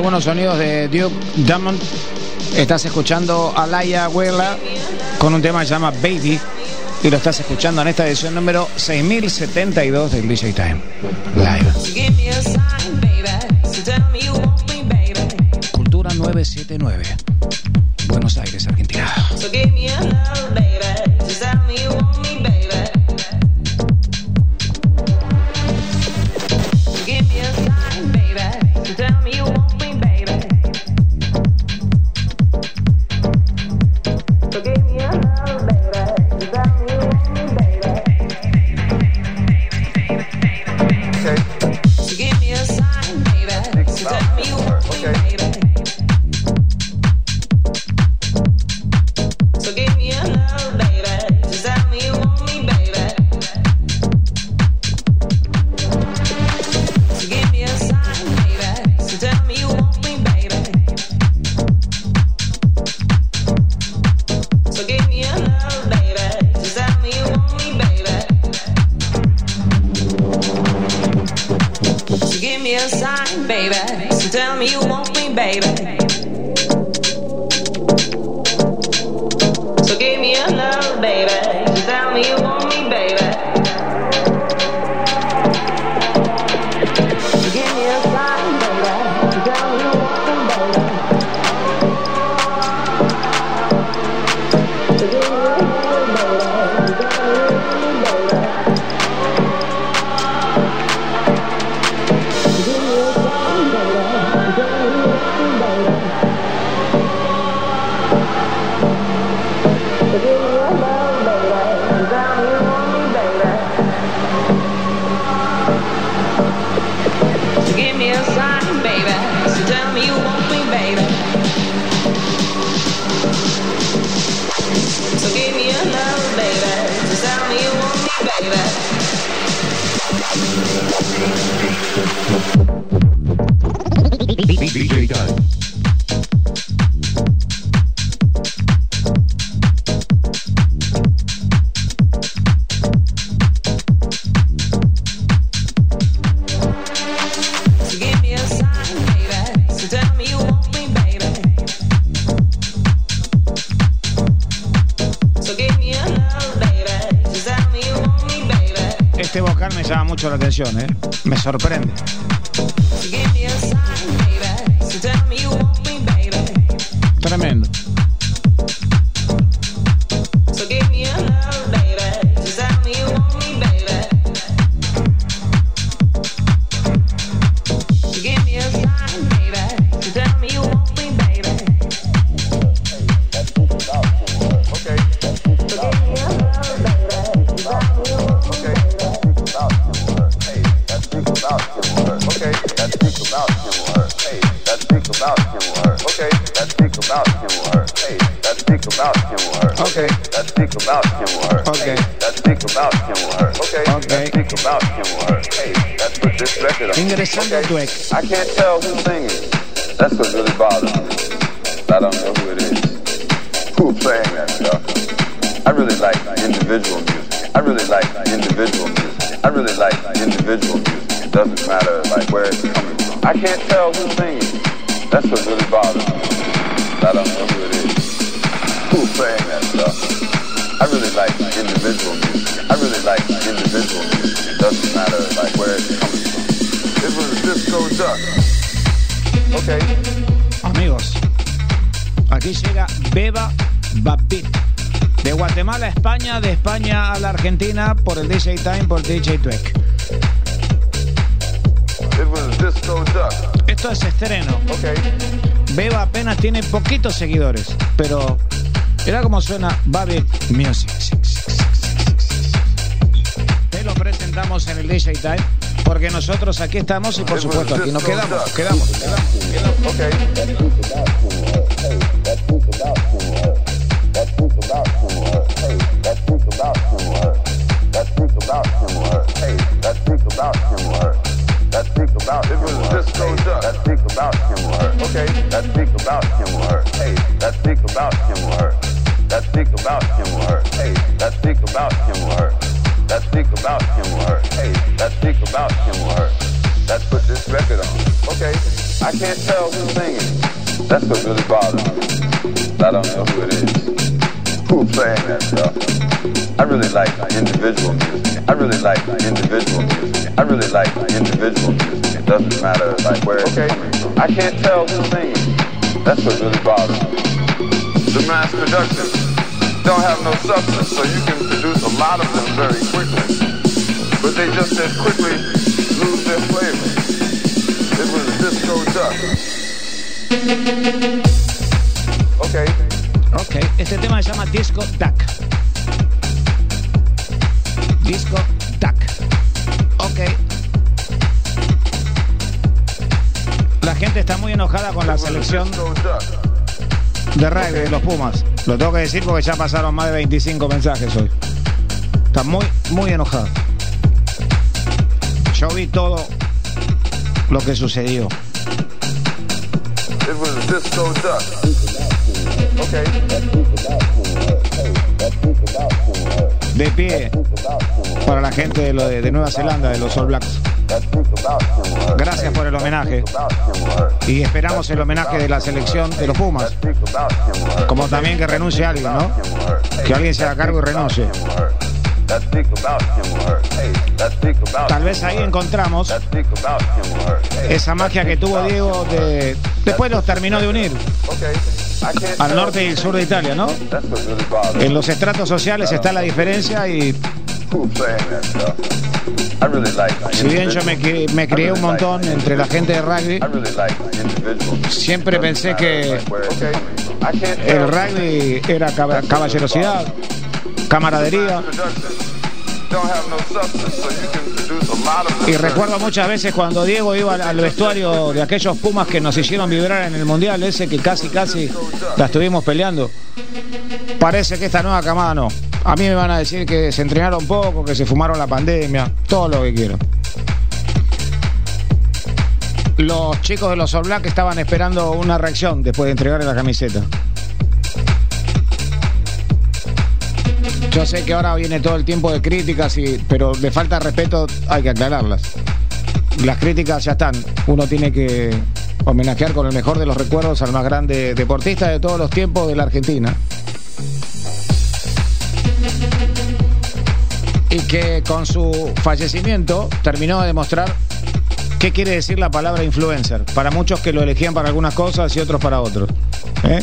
algunos sonidos de Duke Drummond. Estás escuchando a Laia Huela con un tema que se llama Baby y lo estás escuchando en esta edición número 6072 del DJ Time Live. Me sorprende. Tremendo. Okay. Let's think about Kimmel Hurst. Okay. okay. Let's think about Kimmel Hurst. Hey, let's put this record on. Okay. Greg. I can't tell who's singing. That's what really bothers me. I don't know who it is. Who's playing that stuff? I really like individual music. I really like individual music. I really like individual music. It doesn't matter like where it's coming from. I can't tell who's singing. That's what really bothers me. I don't know who it is. Who's playing that? Individual music. I really like individual music. It doesn't matter like where it's coming from. It was disco duck. Okay. Amigos, aquí llega Beba Babit. De Guatemala a España, de España a la Argentina por el DJ Time, por DJ Tweck. It was disco duck. Esto es estreno. Okay. Beba apenas tiene poquitos seguidores, pero mira cómo suena Babit Music. DJ Time, porque nosotros aquí estamos y por supuesto aquí nos quedamos, quedamos, quedamos, quedamos. Singing. That's what really bothers me. I don't know who it is. Who playing that stuff? I really like individual music. I really like individual music. I really like individual music. It doesn't matter like where it's coming from. I can't tell who's singing. That's what really bothers me. The mass production don't have no substance, so you can produce a lot of them very quickly. But they just as quickly lose their flavor. It was disco duck. Okay. Ok, este tema se llama Disco Duck. Disco Duck. Ok. La gente está muy enojada con la selección de rugby de los Pumas. Lo tengo que decir porque ya pasaron más de 25 mensajes hoy. Está muy, muy enojada. Yo vi todo lo que sucedió. De pie para la gente de, de Nueva Zelanda, de los All Blacks. Gracias por el homenaje. Y esperamos el homenaje de la selección de los Pumas. Como también que renuncie alguien, ¿no? Que alguien se haga cargo y renuncie. Tal vez ahí encontramos esa magia que tuvo Diego de... Después los terminó de unir al norte y el sur de Italia, ¿no? En los estratos sociales está la diferencia y si bien yo me, cri- me crié un montón entre la gente de rugby, siempre pensé que el rugby era cab- caballerosidad, camaradería. Y recuerdo muchas veces cuando Diego iba al, al vestuario de aquellos Pumas que nos hicieron vibrar en el Mundial, ese que casi, casi la estuvimos peleando. Parece que esta nueva camada no. A mí me van a decir que se entrenaron poco, que se fumaron la pandemia, todo lo que quieran. Los chicos de los All Black estaban esperando una reacción después de entregarle la camiseta. Yo sé que ahora viene todo el tiempo de críticas, y, pero de falta de respeto hay que aclararlas. Las críticas ya están. Uno tiene que homenajear con el mejor de los recuerdos al más grande deportista de todos los tiempos de la Argentina. Y que con su fallecimiento terminó de demostrar qué quiere decir la palabra influencer. Para muchos que lo elegían para algunas cosas y otros para otros. ¿eh?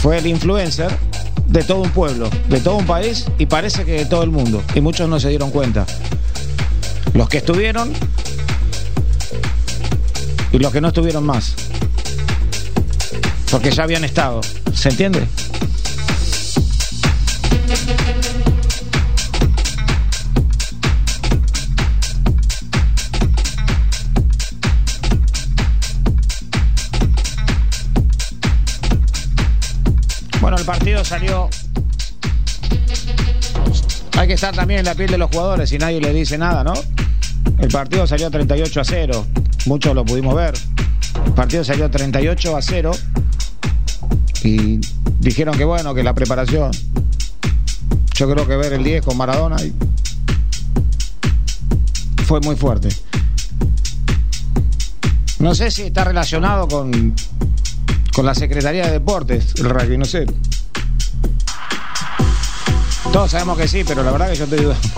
Fue el influencer de todo un pueblo, de todo un país y parece que de todo el mundo. Y muchos no se dieron cuenta. Los que estuvieron y los que no estuvieron más. Porque ya habían estado. ¿Se entiende? Salió. Hay que estar también en la piel de los jugadores y nadie le dice nada, ¿no? El partido salió 38 a 0. Muchos lo pudimos ver. El partido salió 38 a 0. Y dijeron que bueno, que la preparación. Yo creo que ver el 10 con Maradona y- fue muy fuerte. No sé si está relacionado con, con la Secretaría de Deportes, el rugby, no sé. Todos sabemos que sí, pero la verdad que yo estoy dudando.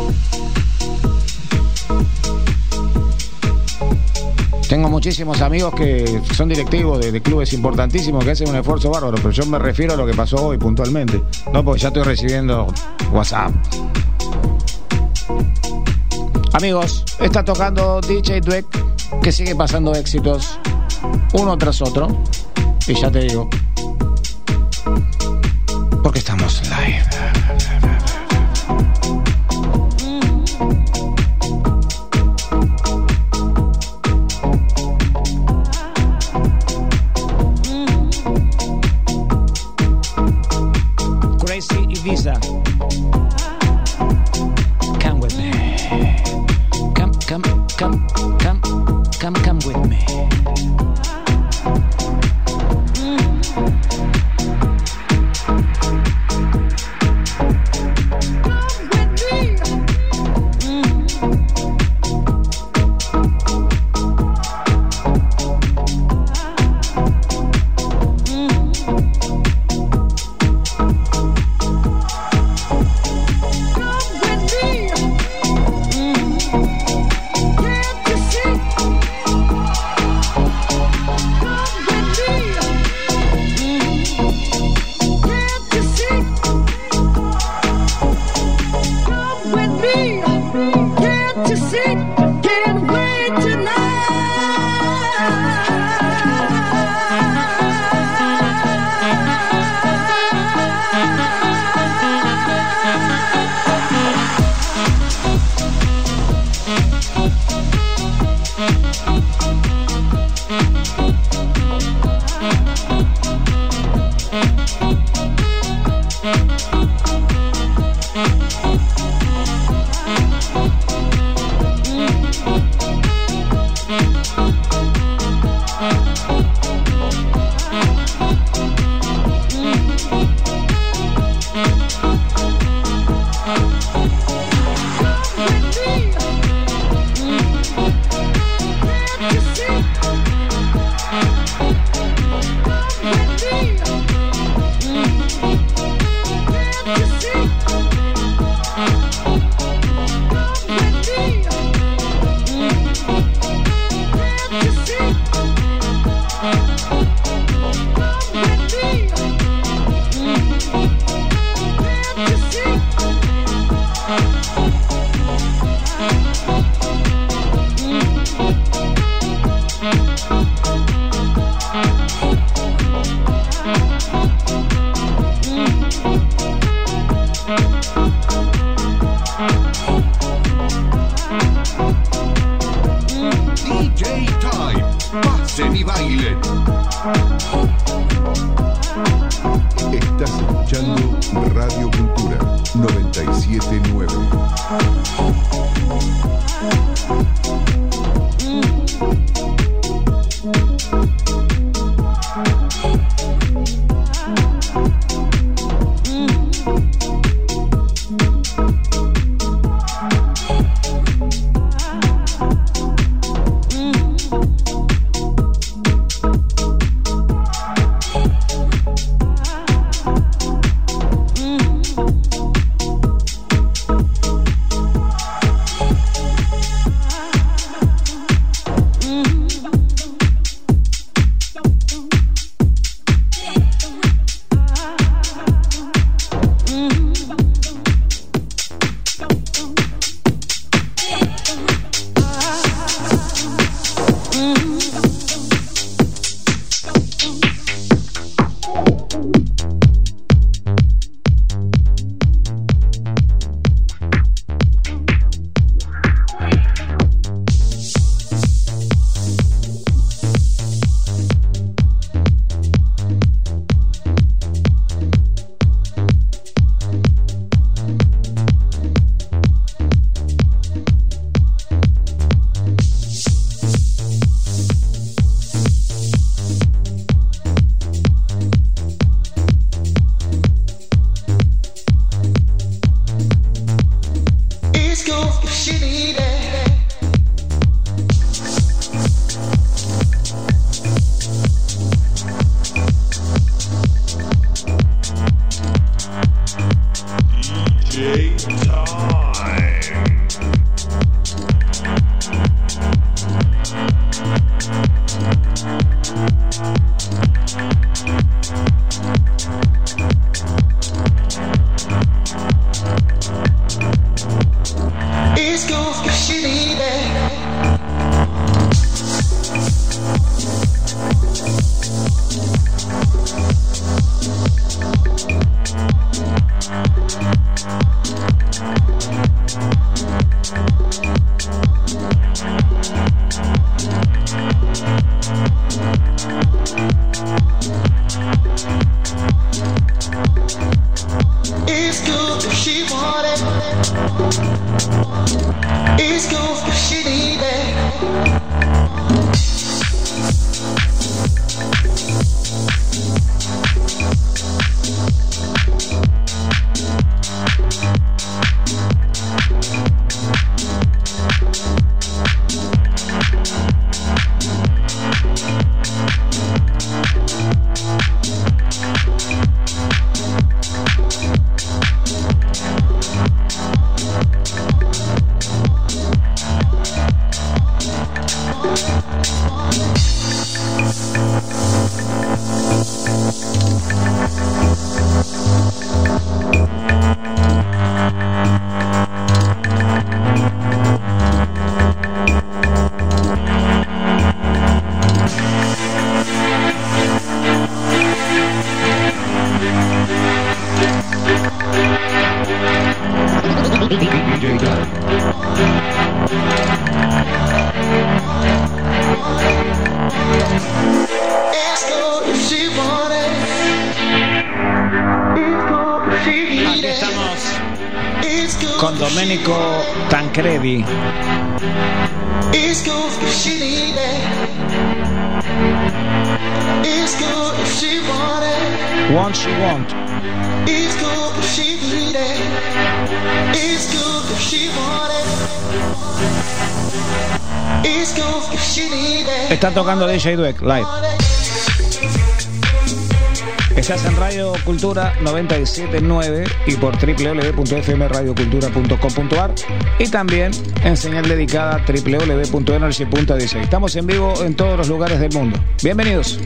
Tengo muchísimos amigos que son directivos de, de clubes importantísimos que hacen un esfuerzo bárbaro, pero yo me refiero a lo que pasó hoy puntualmente. No, porque ya estoy recibiendo WhatsApp. Amigos, está tocando DJ Dweck, que sigue pasando éxitos uno tras otro. Y ya te digo, Tancredi. It's cool if she need it. It's cool if she want it. Want She Want. It's cool if she need it. It's cool if she want it. It's cool if she need it. Está tocando DJ Dweck live. En Radio Cultura 979 y por www.fmradiocultura.com.ar y también en señal dedicada www.energy.dj. Estamos en vivo en todos los lugares del mundo. Bienvenidos.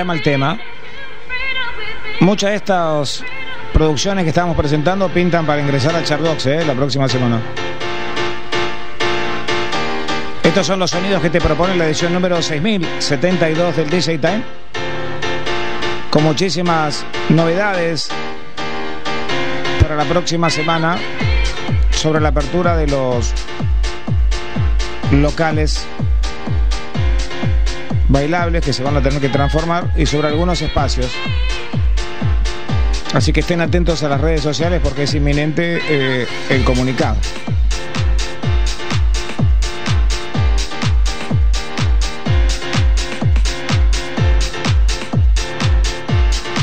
Llama el tema. Muchas de estas producciones que estamos presentando pintan para ingresar al Chartbox ¿eh? la próxima semana. Estos son los sonidos que te propone la edición número 6072 del DJ Time. Con muchísimas novedades para la próxima semana sobre la apertura de los locales bailables que se van a tener que transformar y sobre algunos espacios. Así que estén atentos a las redes sociales porque es inminente eh, el comunicado.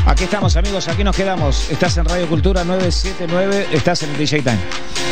Aquí estamos amigos, aquí nos quedamos. Estás en Radio Cultura 979, estás en DJ Time.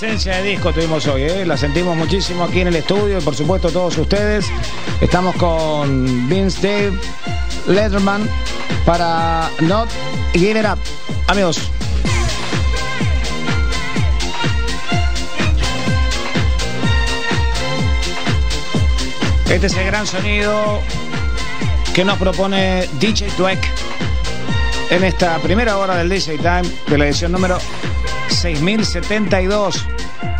Reminiscencia de disco tuvimos hoy, ¿eh? la sentimos muchísimo aquí en el estudio y por supuesto todos ustedes. Estamos con Vince Dave Letterman para Not Get It Up. Amigos. Este es el gran sonido que nos propone DJ Dweck en esta primera hora del DJ Time de la edición número 6072.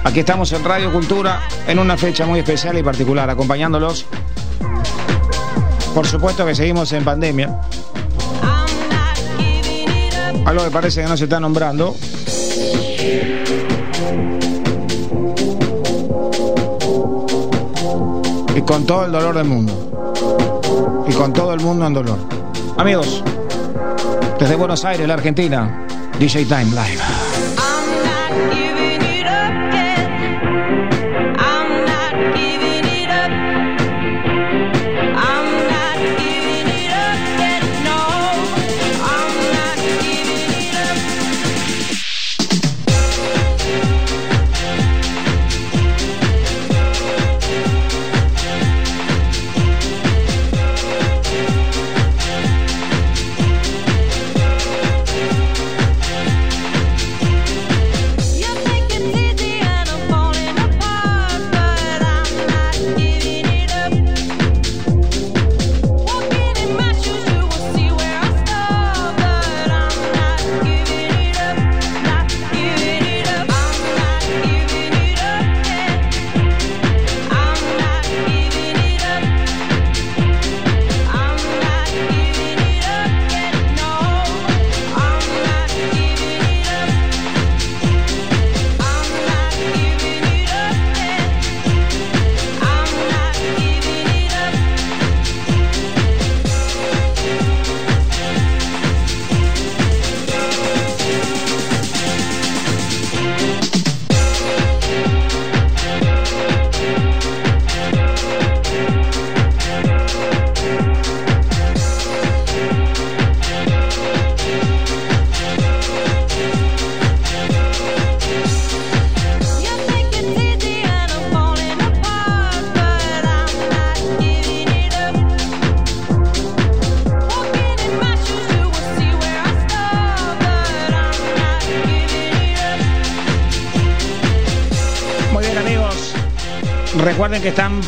Aquí estamos en Radio Cultura en una fecha muy especial y particular, acompañándolos. Por supuesto que seguimos en pandemia. Algo que parece que no se está nombrando. Y con todo el dolor del mundo. Y con todo el mundo en dolor. Amigos, desde Buenos Aires, la Argentina, DJ Time Live.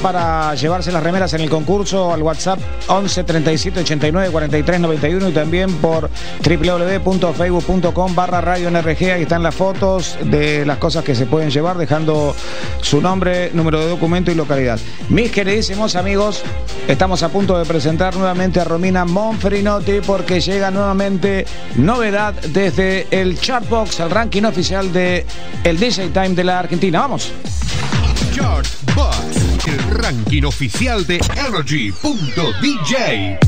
Para llevarse las remeras en el concurso al WhatsApp 11 37 89 43 91 y también por www.facebook.com barra radio NRG. Ahí están las fotos de las cosas que se pueden llevar dejando su nombre, número de documento y localidad. Mis queridísimos amigos, estamos a punto de presentar nuevamente a Romina Monferinotti porque llega nuevamente novedad desde el Chartbox, el ranking oficial de el DJ Time de la Argentina. Vamos. Ranking oficial de Energy.dj.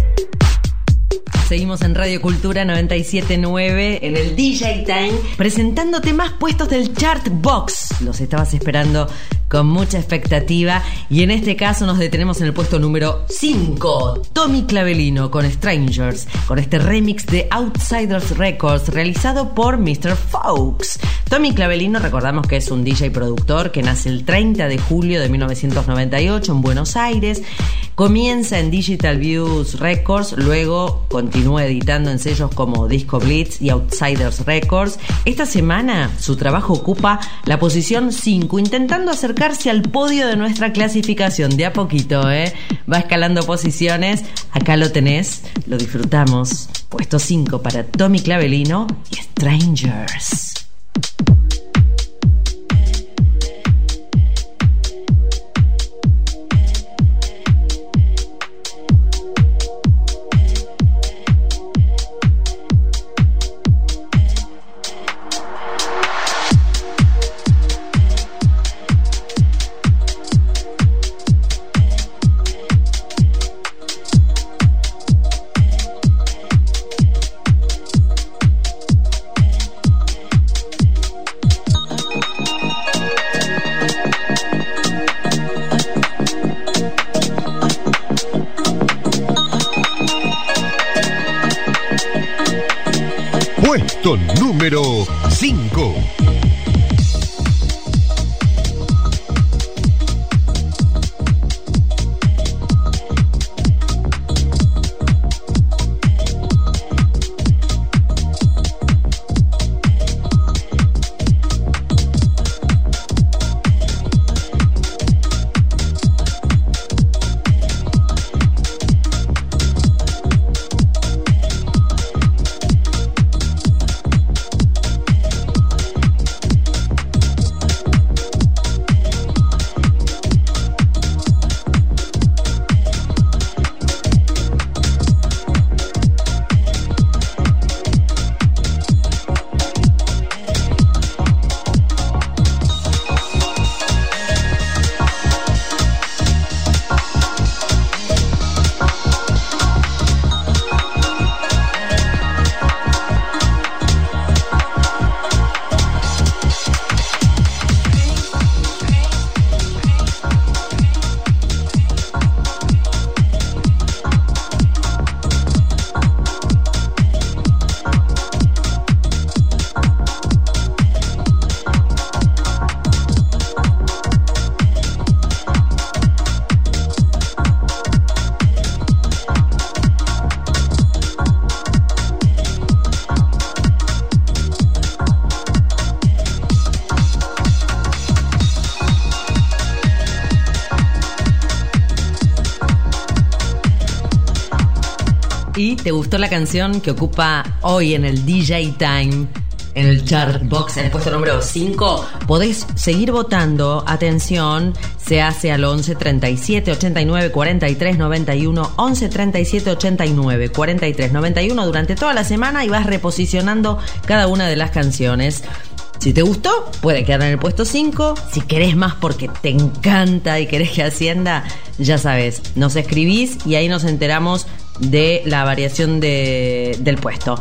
Seguimos en Radio Cultura 979 en el DJ Time presentando temas puestos del Chart Box. Los estabas esperando con mucha expectativa y en este caso nos detenemos en el puesto número 5. Tommy Clavelino con Strangers, con este remix de Outsiders Records realizado por Mr. Fox. Tommy Clavelino recordamos que es un DJ productor que nace el 30 de julio de 1998 en Buenos Aires. Comienza en Digital Views Records, luego continúa editando en sellos como Disco Blitz y Outsiders Records. Esta semana su trabajo ocupa la posición 5, intentando acercarse al podio de nuestra clasificación de a poquito, ¿eh? Va escalando posiciones, acá lo tenés, lo disfrutamos. Puesto 5 para Tommy Clavelino y Strangers. you Puesto número gustó la canción que ocupa hoy en el DJ Time en el chart box en el puesto número 5, podés seguir votando. Atención, se hace al 11 37 89 43 91, 11 37 89 43 91 durante toda la semana y vas reposicionando cada una de las canciones. Si te gustó, puede quedar en el puesto 5. Si querés más porque te encanta y querés que ascienda, ya sabes, nos escribís y ahí nos enteramos de la variación de- del puesto.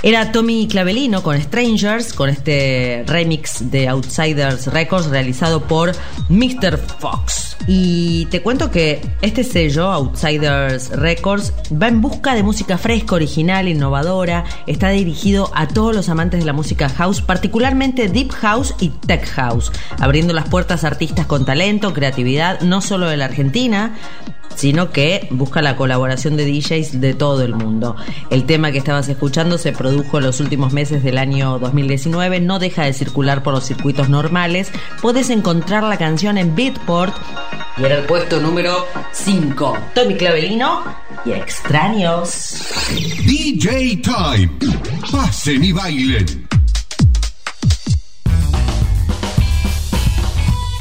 Era Tommy Clavelino con Strangers, con este remix de Outsiders Records realizado por Mr. Fox. Y te cuento que este sello, Outsiders Records, va en busca de música fresca, original, innovadora. Está dirigido a todos los amantes de la música house, particularmente Deep House y Tech House, abriendo las puertas a artistas con talento, creatividad, no solo de la Argentina, sino que busca la colaboración de DJs de todo el mundo. El tema que estabas escuchando se produjo en los últimos meses del año 2019, no deja de circular por los circuitos normales. Puedes encontrar la canción en Beatport y era el puesto número 5. Tommy Clavelino y Extraños. DJ Time. Pasen y bailen.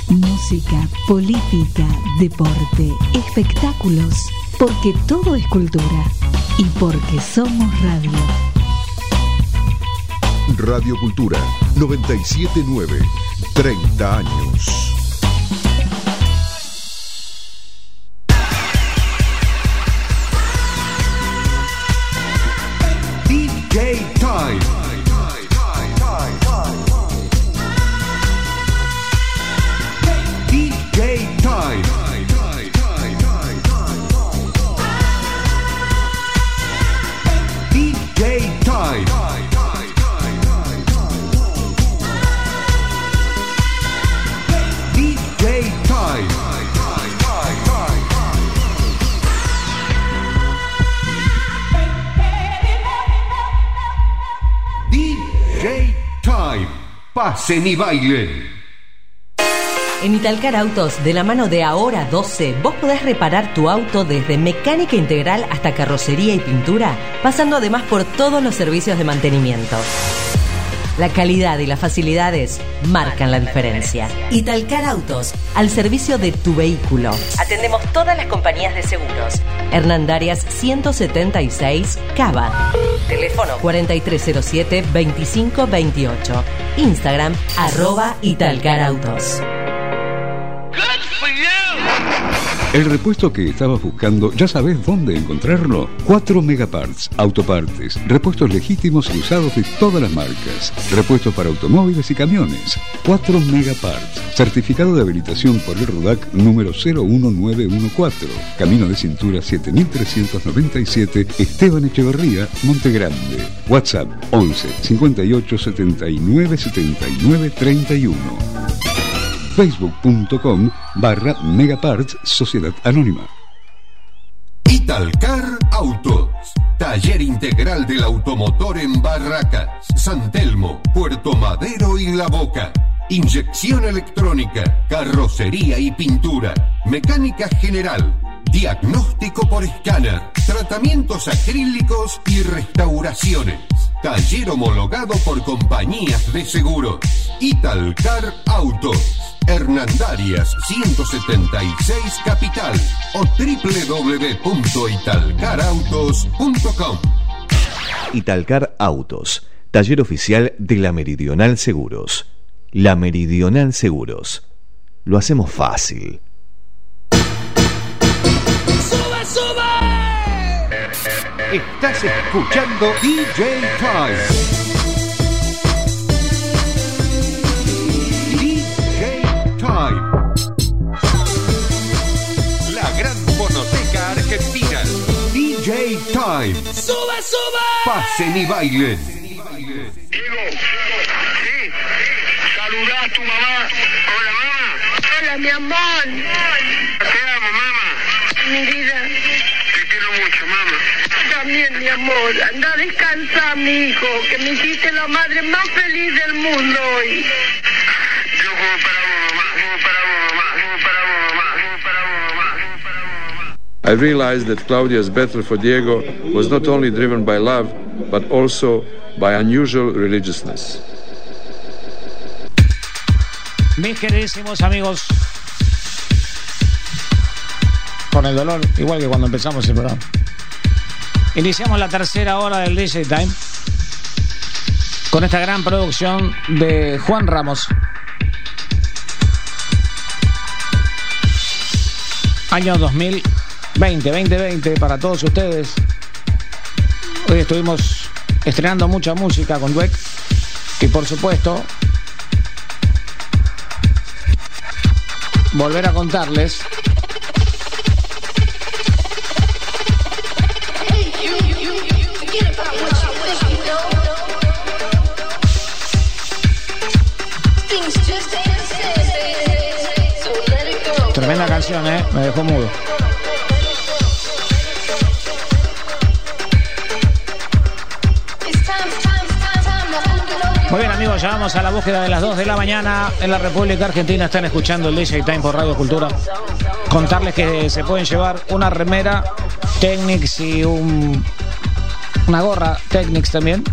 Música, política, deporte, espectáculos, porque todo es cultura y porque somos radio. Radio Cultura 979. 30 años. Pasen bailen. En Italcar Autos, de la mano de Ahora 12, vos podés reparar tu auto desde mecánica integral hasta carrocería y pintura, pasando además por todos los servicios de mantenimiento. La calidad y las facilidades marcan la diferencia. Italcar Autos, al servicio de tu vehículo. Atendemos todas las compañías de seguros. Hernandarias 176, Cava. Teléfono 4307-2528. Instagram, arroba Italcar Autos. El repuesto que estabas buscando, ¿ya sabes dónde encontrarlo? 4 Megaparts, autopartes, repuestos legítimos y usados de todas las marcas, repuestos para automóviles y camiones. 4 Megaparts, certificado de habilitación por el RUDAC número 01914, Camino de Cintura 7397, Esteban Echeverría, Montegrande. WhatsApp 11 58 79 79 31 facebook.com barra Megaparts Sociedad Anónima. Italcar Autos. Taller integral del automotor en Barracas, San Telmo, Puerto Madero y La Boca. Inyección electrónica, carrocería y pintura, mecánica general, diagnóstico por escáner, tratamientos acrílicos y restauraciones. Taller homologado por compañías de seguros. Italcar Autos. Hernandarias 176 Capital o www.italcarautos.com. Italcar Autos, taller oficial de la Meridional Seguros. La Meridional Seguros. Lo hacemos fácil. ¡Sube, sube! Estás escuchando DJ Time. Time. ¡Sube, sube! Pasen y bailen. Saludá a tu mamá. Hola, mamá. Hola, mi amor. Te amo, mamá. Mi vida. Te quiero mucho, mamá. También, mi amor. Anda a descansar, mi hijo, que me hiciste la madre más feliz del mundo hoy. Yo juego para vos, mamá. Juego para vos, mamá. Juego para vos, mamá. Juego para vos, mamá. Juego para vos, mamá. I realized that Claudia's battle for Diego was not only driven by love, but also by unusual religiousness. Mis queridísimos amigos, con el dolor, igual que cuando empezamos el programa. Iniciamos la tercera hora del DJ Time con esta gran producción de Juan Ramos. Año 2020, 2020 para todos ustedes. Hoy estuvimos estrenando mucha música con Dweck y por supuesto volver a contarles Tremenda canción, ¿eh? Me dejó mudo. Muy bien amigos, ya vamos a la búsqueda de las 2 de la mañana en la República Argentina. Están escuchando el DJ Time por Radio Cultura. Contarles que se pueden llevar una remera Technics y un, una gorra Technics también.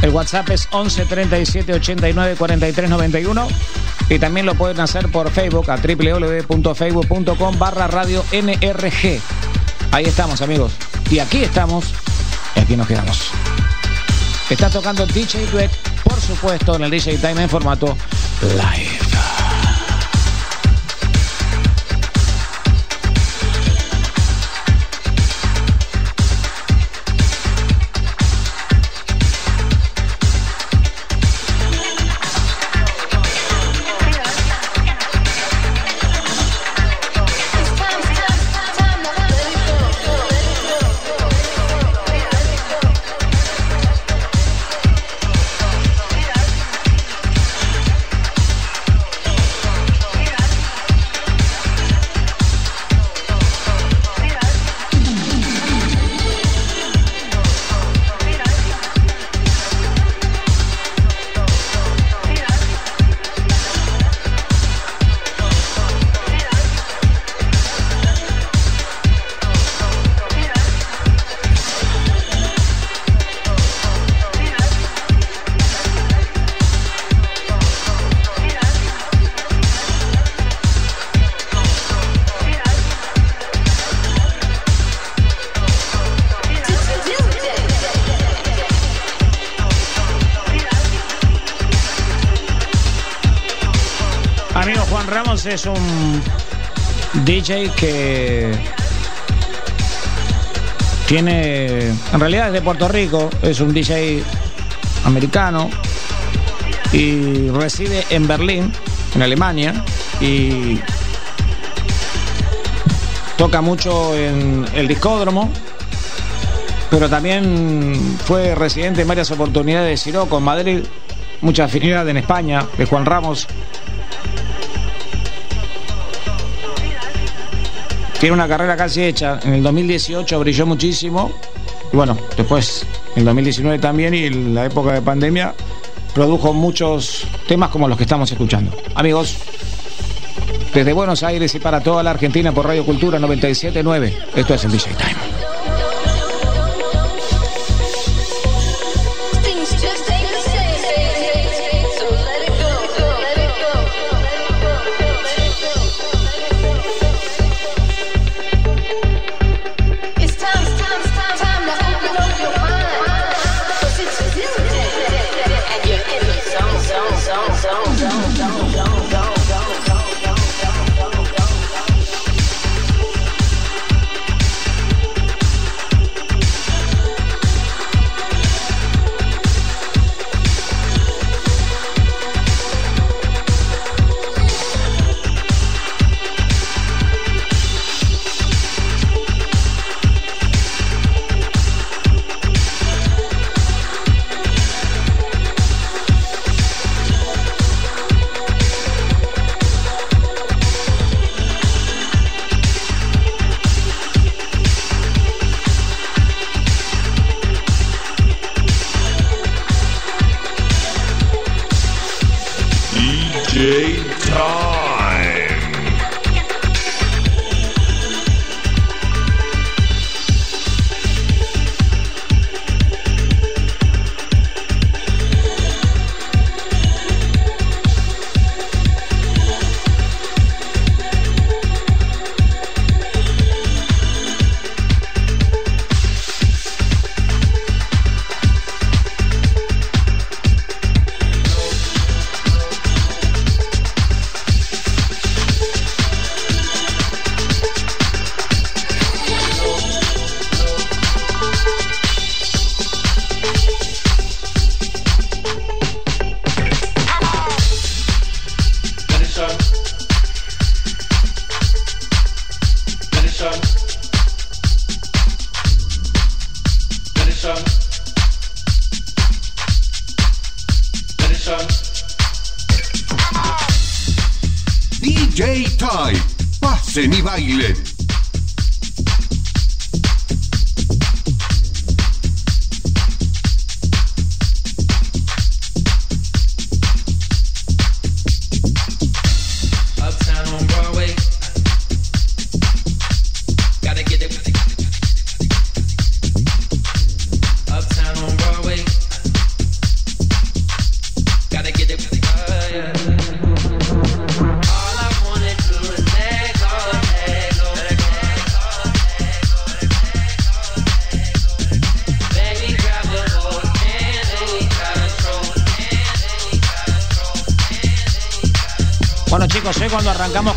El WhatsApp es 11 37 89 43 91 y también lo pueden hacer por Facebook a www.facebook.com barra radio NRG. Ahí estamos amigos. Y aquí estamos y aquí nos quedamos. Está tocando DJ Dweck, por supuesto, en el DJ Time en formato live. Es un DJ que tiene, en realidad es de Puerto Rico, es un DJ americano y reside en Berlín, en Alemania, y toca mucho en el discódromo, pero también fue residente en varias oportunidades de Siroco en Madrid, mucha afinidad en España, de Juan Ramos. Tiene una carrera casi hecha. En el 2018 brilló muchísimo. Y bueno, después, en el 2019 también y en la época de pandemia, produjo muchos temas como los que estamos escuchando. Amigos, desde Buenos Aires y para toda la Argentina por Radio Cultura 979, esto es el DJ Time.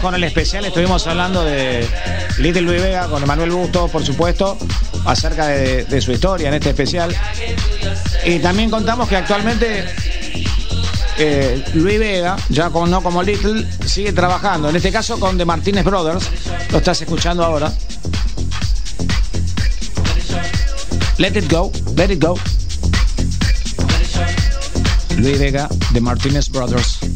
Con el especial estuvimos hablando de Little Luis Vega con Emanuel Busto, por supuesto, acerca de, su historia en este especial. Y también contamos que actualmente eh, Luis Vega, ya con, no como Little, sigue trabajando. En este caso con The Martínez Brothers, lo estás escuchando ahora. Let it go, let it go. Luis Vega, The Martínez Brothers.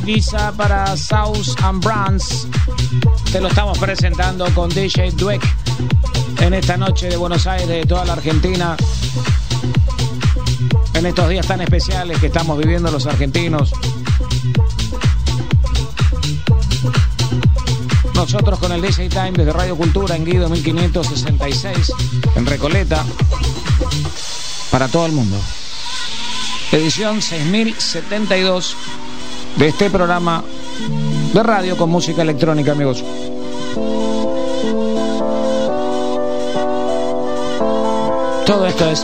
Visa para South and Brands. Te lo estamos presentando con DJ Dweck en esta noche de Buenos Aires, de toda la Argentina. En estos días tan especiales que estamos viviendo los argentinos. Nosotros con el DJ Time desde Radio Cultura en Guido 1566 en Recoleta para todo el mundo. Edición 6072 de este programa de radio con música electrónica, amigos. Todo esto es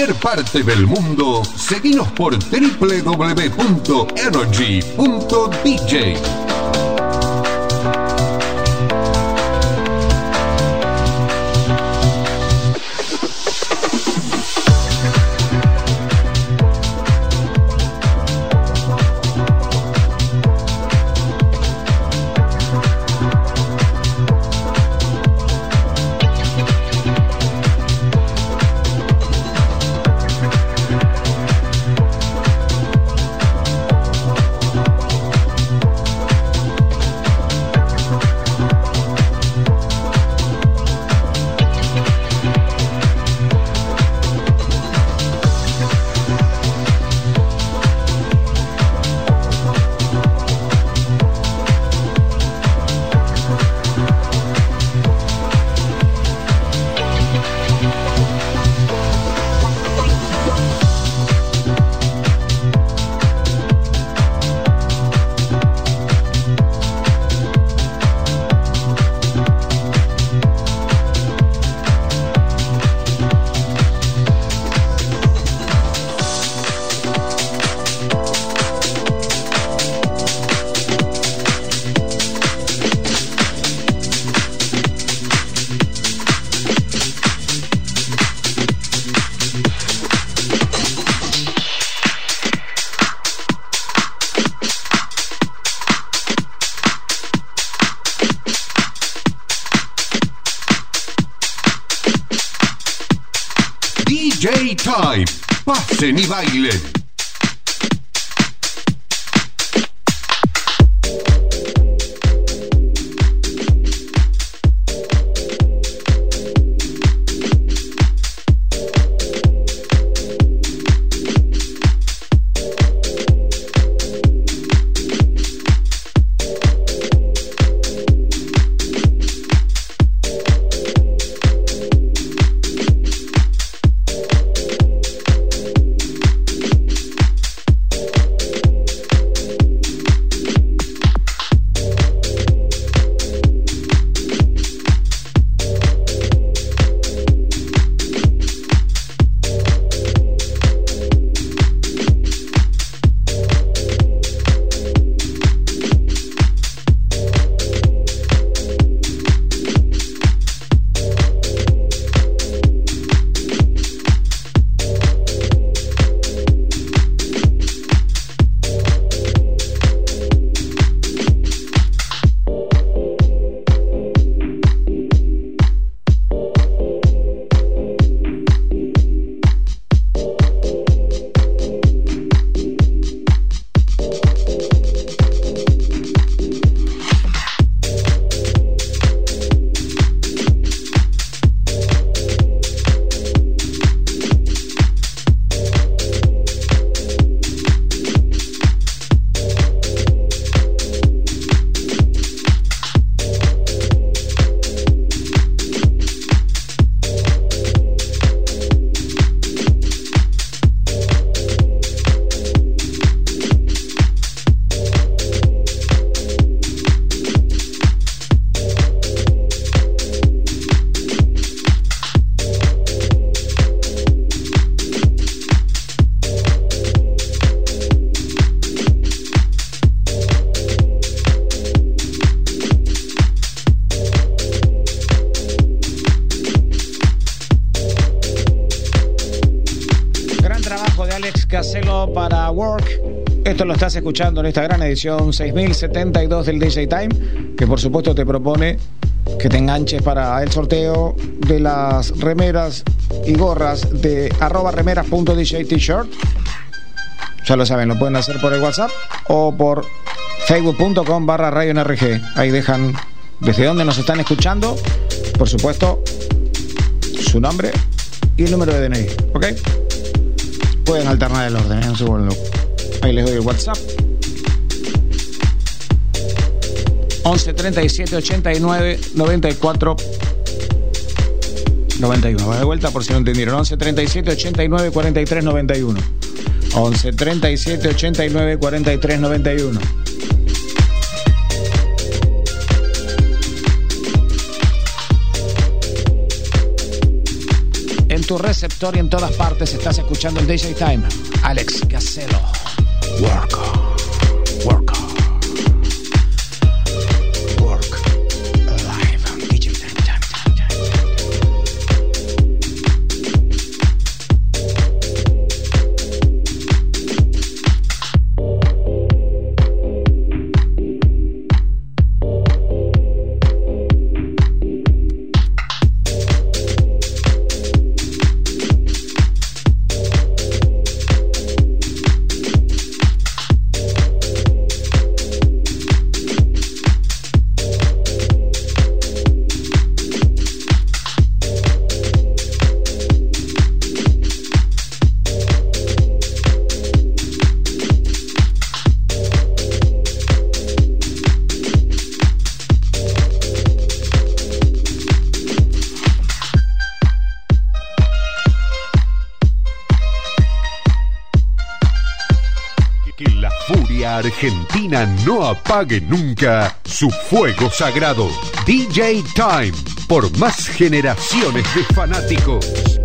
cualquier parte del mundo, seguinos por www.energy.dj. Pasen y estás escuchando en esta gran edición 6072 del DJ Time, que por supuesto te propone que te enganches para el sorteo de las remeras y gorras de arroba remeras.dj t-shirt. Ya lo saben, lo pueden hacer por el WhatsApp o por facebook.com barra radio NRG. Ahí dejan desde dónde nos están escuchando, por supuesto, su nombre y el número de DNI, ¿ok? Pueden alternar el orden, ¿eh? un segundo. Ahí les doy el WhatsApp. 11 37 89 94 91. Va de vuelta por si no entendieron. 11 37 89 43 91. 11 37 89 43 91. En tu receptor y en todas partes estás escuchando el DJ Time. Alex Caselo. Argentina no apague nunca su fuego sagrado. DJ Time, por más generaciones de fanáticos.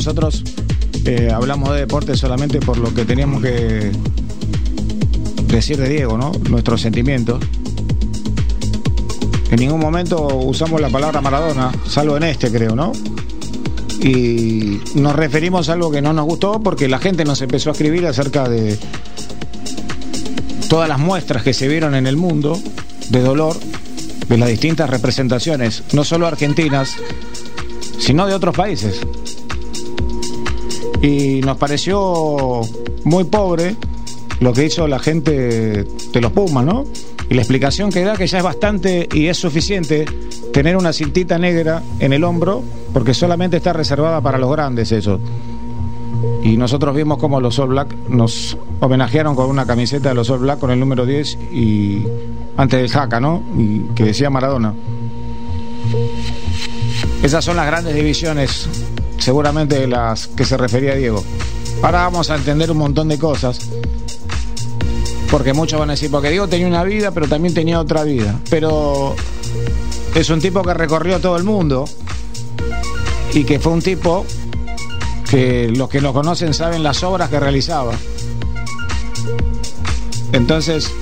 Nosotros eh, hablamos de deporte solamente por lo que teníamos que decir de Diego, ¿no? Nuestros sentimientos. En ningún momento usamos la palabra Maradona, salvo en este, creo, ¿no? Y nos referimos a algo que no nos gustó porque la gente nos empezó a escribir acerca de todas las muestras que se vieron en el mundo de dolor de las distintas representaciones, no solo argentinas, sino de otros países. Y nos pareció muy pobre lo que hizo la gente de los Pumas, ¿no? Y la explicación que da que ya es bastante y es suficiente tener una cintita negra en el hombro, porque solamente está reservada para los grandes eso. Y nosotros vimos como los All Black nos homenajearon con una camiseta de los All Black con el número 10 y antes del jaca, ¿no? Y que decía Maradona. Esas son las grandes divisiones, seguramente las que se refería Diego. Ahora vamos a entender un montón de cosas. Porque muchos van a decir, porque Diego tenía una vida, pero también tenía otra vida. Pero es un tipo que recorrió todo el mundo y que fue un tipo que los que lo conocen saben las obras que realizaba. Entonces,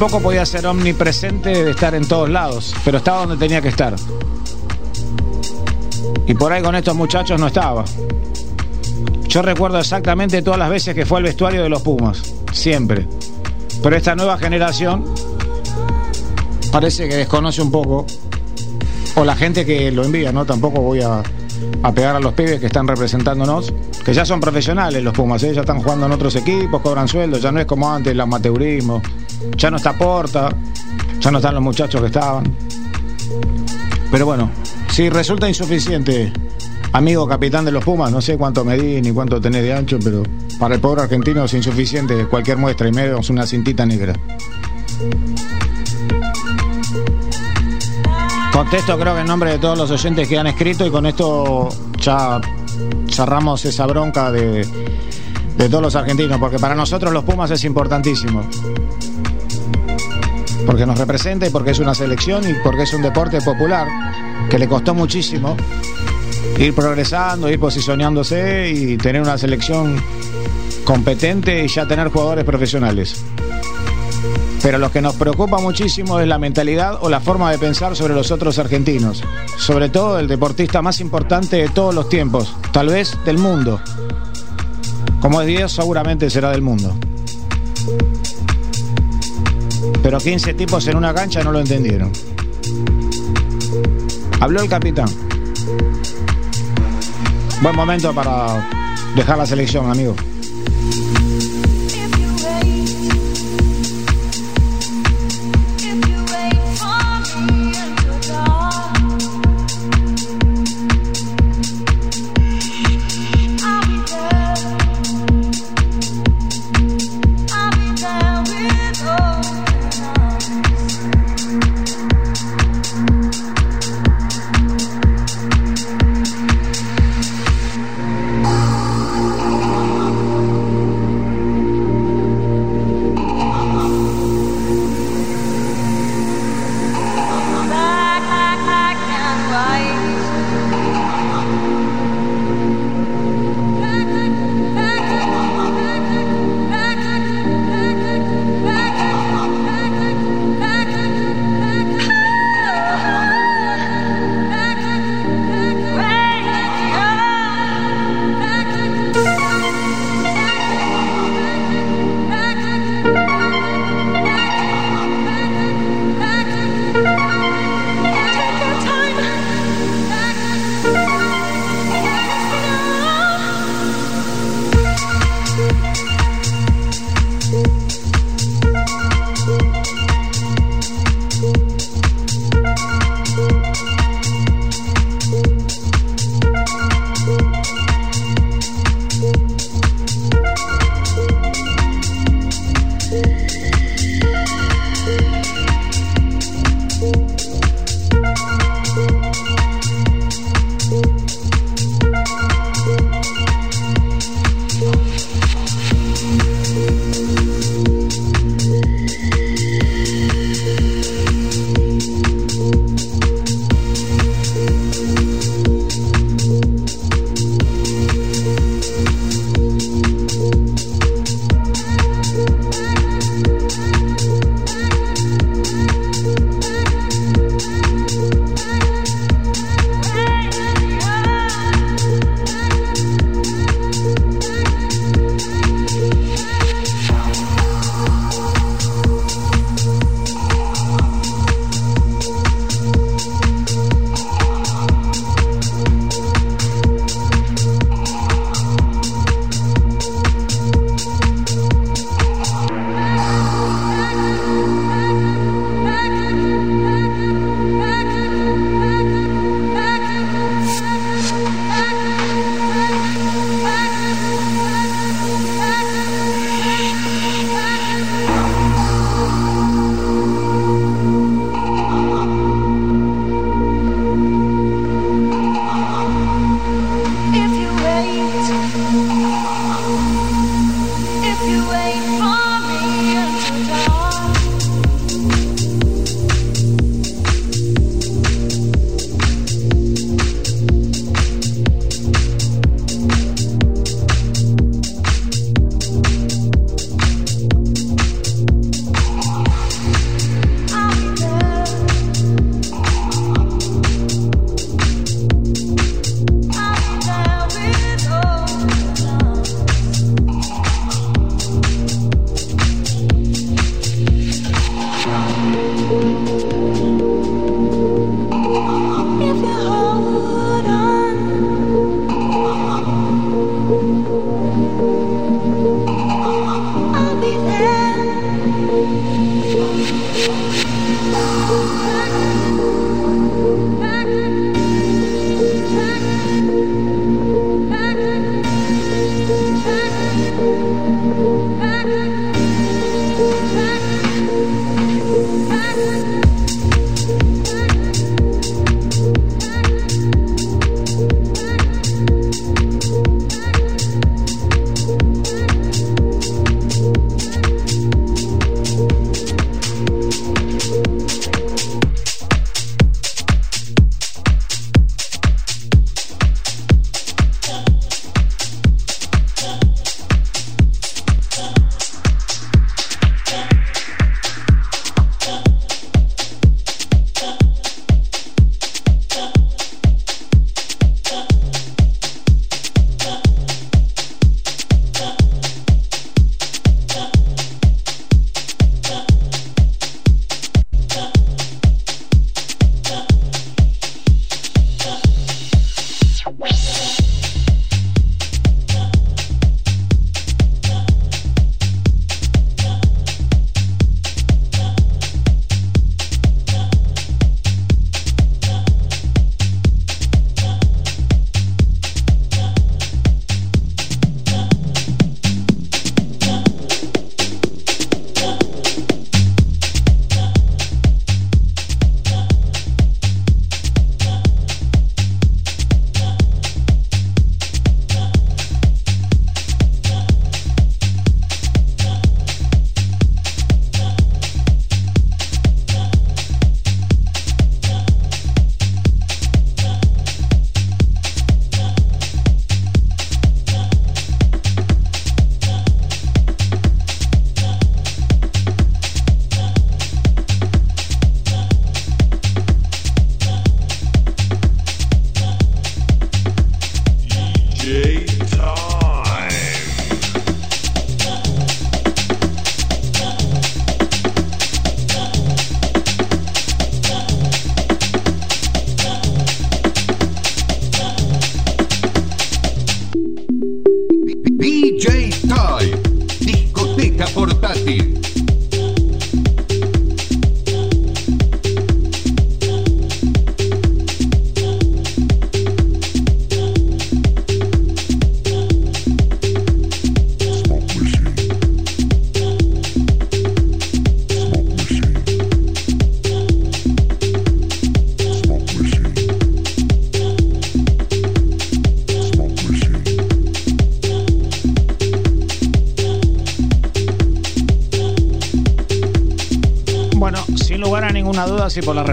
tampoco podía ser omnipresente de estar en todos lados, pero estaba donde tenía que estar. Y por ahí con estos muchachos no estaba. Yo recuerdo exactamente todas las veces que fue al vestuario de los Pumas, siempre. Pero esta nueva generación parece que desconoce un poco, o la gente que lo envía, ¿no? Tampoco voy a, pegar a los pibes que están representándonos, que ya son profesionales los Pumas, ¿eh? ya están jugando en otros equipos, cobran sueldos, ya no es como antes el amateurismo, ya no está Porta, ya no están los muchachos que estaban. Pero bueno, si resulta insuficiente, amigo capitán de los Pumas, no sé cuánto medí ni cuánto tenés de ancho, pero para el pobre argentino es insuficiente cualquier muestra y medio es una cintita negra. Contesto creo que en nombre de todos los oyentes que han escrito y con esto ya cerramos esa bronca de, de todos los argentinos, porque para nosotros los Pumas es importantísimo. Porque nos representa y porque es una selección y porque es un deporte popular que le costó muchísimo ir progresando, ir posicionándose y tener una selección competente y ya tener jugadores profesionales. Pero lo que nos preocupa muchísimo es la mentalidad o la forma de pensar sobre los otros argentinos. Sobre todo el deportista más importante de todos los tiempos, tal vez del mundo. Como es Dios, seguramente será del mundo. Pero 15 tipos en una cancha no lo entendieron. Habló el capitán. Buen momento para dejar la selección, amigo.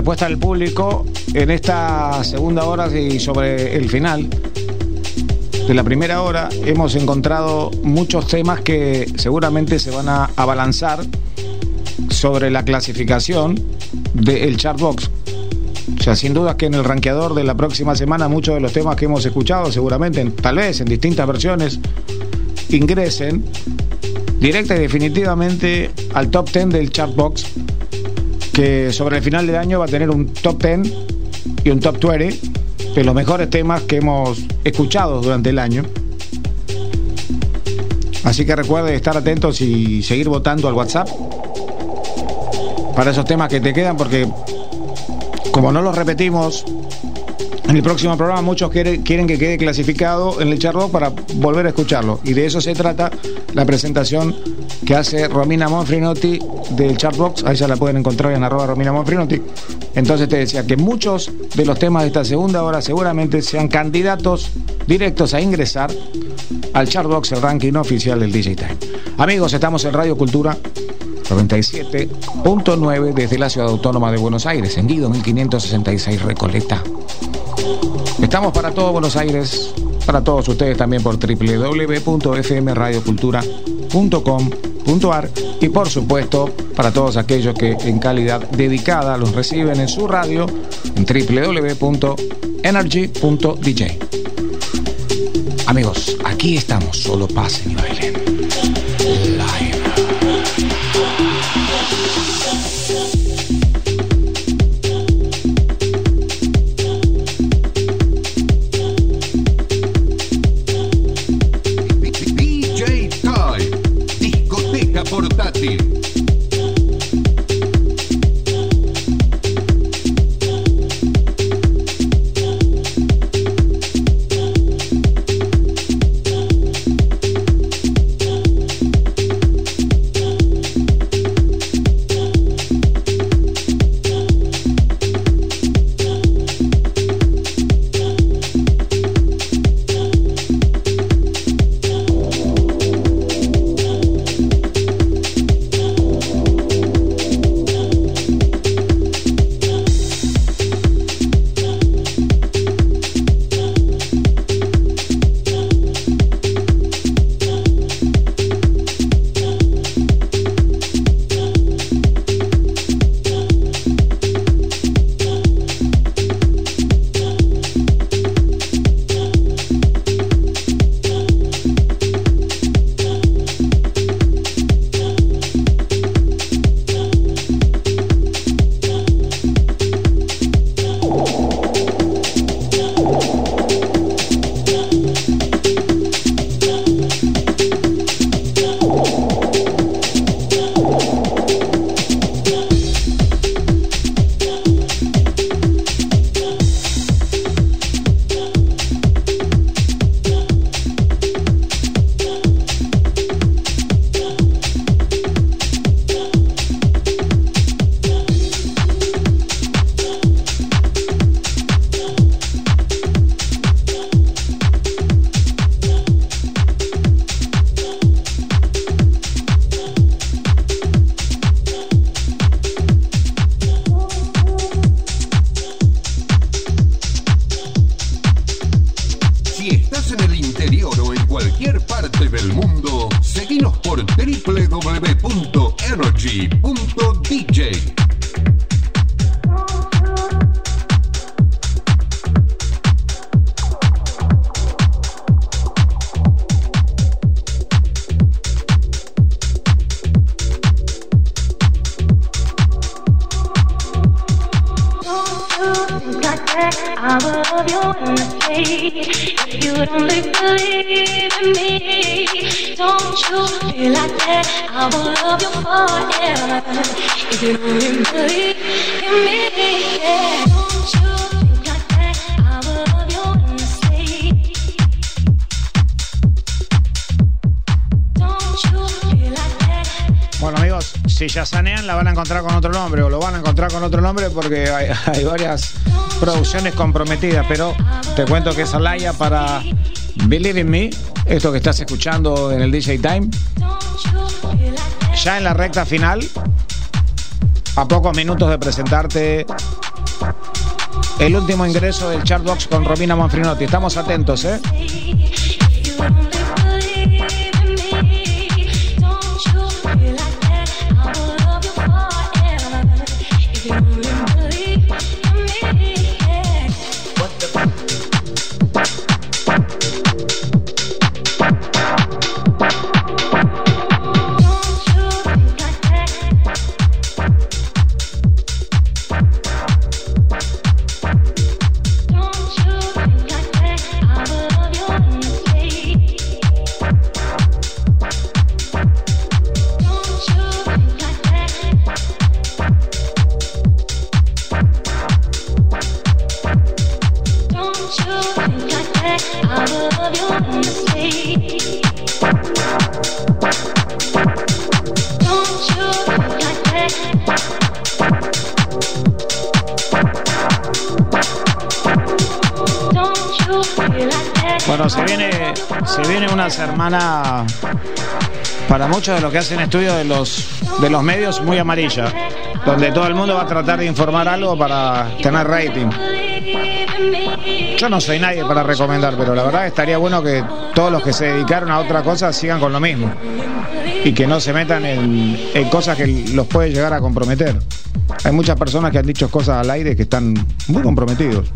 Respuesta del público en esta segunda hora y sobre el final de la primera hora hemos encontrado muchos temas que seguramente se van a abalanzar sobre la clasificación del Chartbox. O sea, sin duda que en el rankeador de la próxima semana muchos de los temas que hemos escuchado, seguramente, tal vez en distintas versiones, ingresen directa y definitivamente al top 10 del Chartbox que sobre el final de año va a tener un top 10 y un top 20 de los mejores temas que hemos escuchado durante el año. Así que recuerde estar atentos y seguir votando al WhatsApp para esos temas que te quedan, porque como no los repetimos en el próximo programa, muchos quiere- quieren que quede clasificado en el charrock para volver a escucharlo. Y de eso se trata la presentación que hace Romina Monfrinotti del Chartbox. Ahí ya la pueden encontrar en arroba Romina Monfrinotti. Entonces te decía que muchos de los temas de esta segunda hora seguramente sean candidatos directos a ingresar al Chartbox, el ranking oficial del DJ Time. Amigos, estamos en Radio Cultura 97.9 desde la ciudad autónoma de Buenos Aires, en Guido 1566 Recoleta. Estamos para todo Buenos Aires, para todos ustedes también por y por supuesto para todos aquellos que en calidad dedicada los reciben en su radio en www.energy.dj. Amigos, aquí estamos, solo pasen y. hay, varias producciones comprometidas, pero te cuento que es Alaya para Believe in Me, esto que estás escuchando en el DJ Time, ya en la recta final, a pocos minutos de presentarte el último ingreso del Chartbox con Romina Manfrinotti. Estamos atentos, ¿eh? De los que hacen estudios de los, de los medios muy amarilla, donde todo el mundo va a tratar de informar algo para tener rating. Yo no soy nadie para recomendar, pero la verdad estaría bueno que todos los que se dedicaron a otra cosa sigan con lo mismo y que no se metan en, en cosas que los puede llegar a comprometer. Hay muchas personas que han dicho cosas al aire que están muy comprometidos.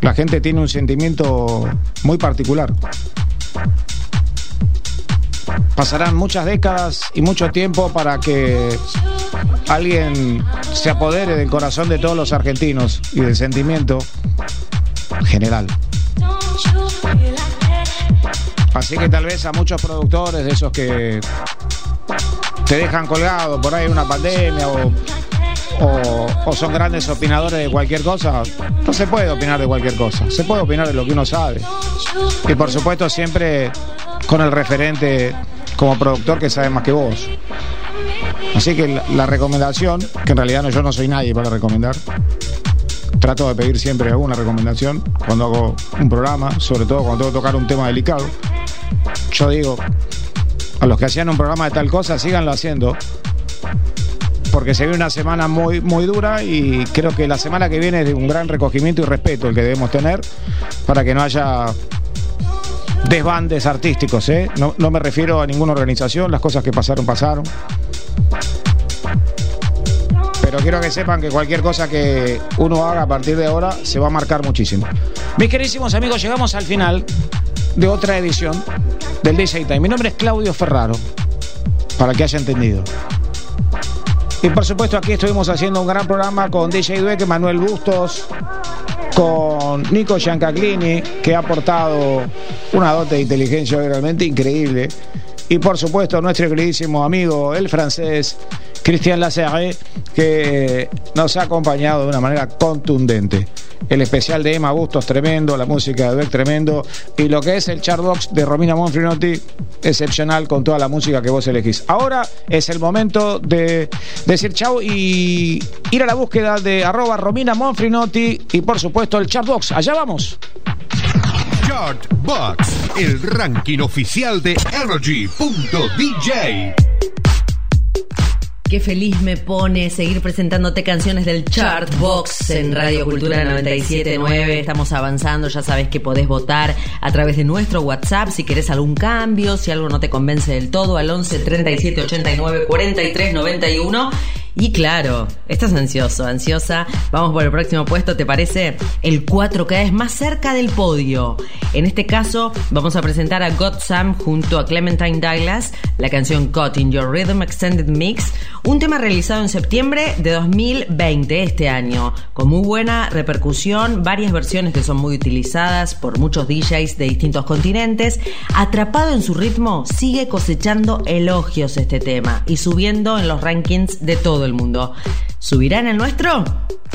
La gente tiene un sentimiento muy particular. Pasarán muchas décadas y mucho tiempo para que alguien se apodere del corazón de todos los argentinos y del sentimiento general. Así que tal vez a muchos productores de esos que te dejan colgado por ahí una pandemia o, son grandes opinadores de cualquier cosa, no se puede opinar de cualquier cosa, se puede opinar de lo que uno sabe. Y por supuesto siempre con el referente como productor que sabe más que vos. Así que la, recomendación, que en realidad no, yo no soy nadie para recomendar, trato de pedir siempre alguna recomendación cuando hago un programa, sobre todo cuando tengo que tocar un tema delicado. Yo digo, a los que hacían un programa de tal cosa, síganlo haciendo. Porque se viene una semana muy, muy dura y creo que la semana que viene es de un gran recogimiento y respeto el que debemos tener para que no haya desbandes artísticos. ¿eh? No, me refiero a ninguna organización, las cosas que pasaron, pasaron. Pero quiero que sepan que cualquier cosa que uno haga a partir de ahora se va a marcar muchísimo. Mis queridísimos amigos, llegamos al final de otra edición del DJ Time. Mi nombre es Claudio Ferraro, para que haya entendido. Y por supuesto aquí estuvimos haciendo un gran programa con DJ Dueque, Manuel Bustos, con Nico Giancaclini, que ha aportado una dote de inteligencia realmente increíble. Y por supuesto nuestro queridísimo amigo, el francés Christian Lacerre, que nos ha acompañado de una manera contundente. El especial de Emma Bustos tremendo, la música de Beck tremendo, y lo que es el chartbox de Romina Monfrinotti excepcional con toda la música que vos elegís. Ahora es el momento de decir chau y ir a la búsqueda de arroba Romina Monfrinotti y por supuesto el chartbox. Allá vamos. Chartbox, el ranking oficial de Energy.dj. Qué feliz me pone seguir presentándote canciones del Chartbox en Radio Cultura 979. Estamos avanzando, ya sabes que podés votar a través de nuestro WhatsApp si querés algún cambio, si algo no te convence del todo, al 11 37 89 43 91. Y claro, estás ansioso, ansiosa. Vamos por el próximo puesto, ¿te parece? El 4 cada vez más cerca del podio. En este caso, vamos a presentar a God Sam junto a Clementine Douglas, la canción Caught in Your Rhythm Extended Mix, un tema realizado en septiembre de 2020, este año, con muy buena repercusión, varias versiones que son muy utilizadas por muchos DJs de distintos continentes. Atrapado en su ritmo, sigue cosechando elogios este tema y subiendo en los rankings de todo el mundo. ¿Subirá en el nuestro?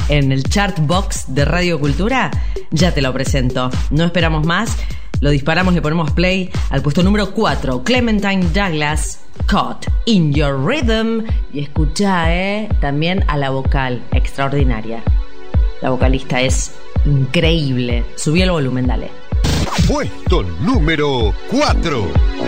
¿En el chart box de Radio Cultura? Ya te lo presento. No esperamos más. Lo disparamos, le ponemos play al puesto número 4, Clementine Douglas, Caught in Your Rhythm. Y escucha, ¿eh? También a la vocal, extraordinaria. La vocalista es increíble. Subí el volumen, dale. Puesto número 4.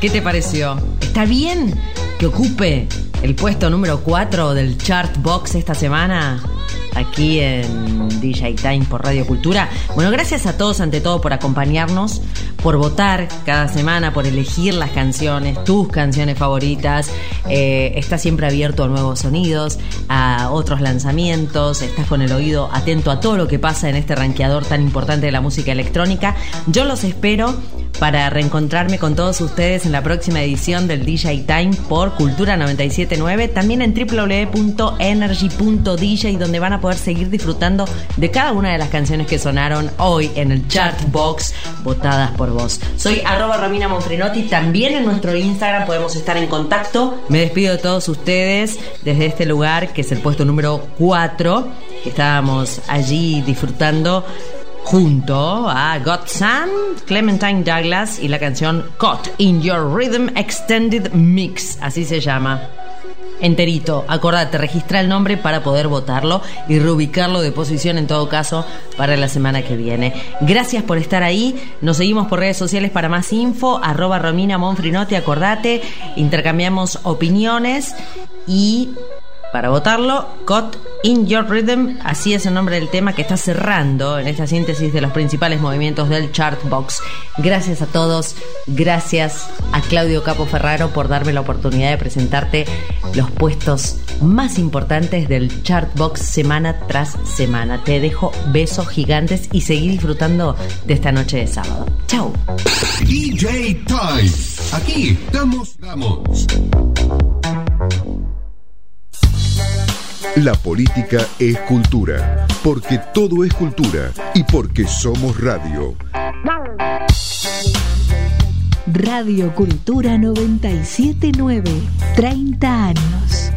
¿Qué te pareció? ¿Está bien que ocupe el puesto número 4 del chart box esta semana? Aquí en DJ Time por Radio Cultura. Bueno, gracias a todos ante todo por acompañarnos, por votar cada semana, por elegir las canciones, tus canciones favoritas. Eh, estás siempre abierto a nuevos sonidos, a otros lanzamientos, estás con el oído atento a todo lo que pasa en este rankeador tan importante de la música electrónica. Yo los espero para reencontrarme con todos ustedes en la próxima edición del DJ Time por Cultura 979, también en www.energy.dj donde van a poder seguir disfrutando de cada una de las canciones que sonaron hoy en el Chart Box votadas por vos. Soy arroba Romina Monfrinotti, también en nuestro Instagram podemos estar en contacto. Me despido de todos ustedes desde este lugar que es el puesto número 4, que estábamos allí disfrutando junto a Godson, Clementine Douglas y la canción Caught in Your Rhythm Extended Mix, así se llama. Enterito, acordate, registra el nombre para poder votarlo y reubicarlo de posición en todo caso para la semana que viene. Gracias por estar ahí, nos seguimos por redes sociales para más info, arroba Romina Monfrinotti, acordate, intercambiamos opiniones y para votarlo, Caught in Your Rhythm, así es el nombre del tema que está cerrando en esta síntesis de los principales movimientos del Chartbox. Gracias a todos, gracias a Claudio Capo Ferraro por darme la oportunidad de presentarte los puestos más importantes del Chartbox semana tras semana. Te dejo besos gigantes y seguí disfrutando de esta noche de sábado. Chao. DJ Time. Aquí estamos, vamos. La política es cultura, porque todo es cultura y porque somos radio. Radio Cultura 979, 30 años.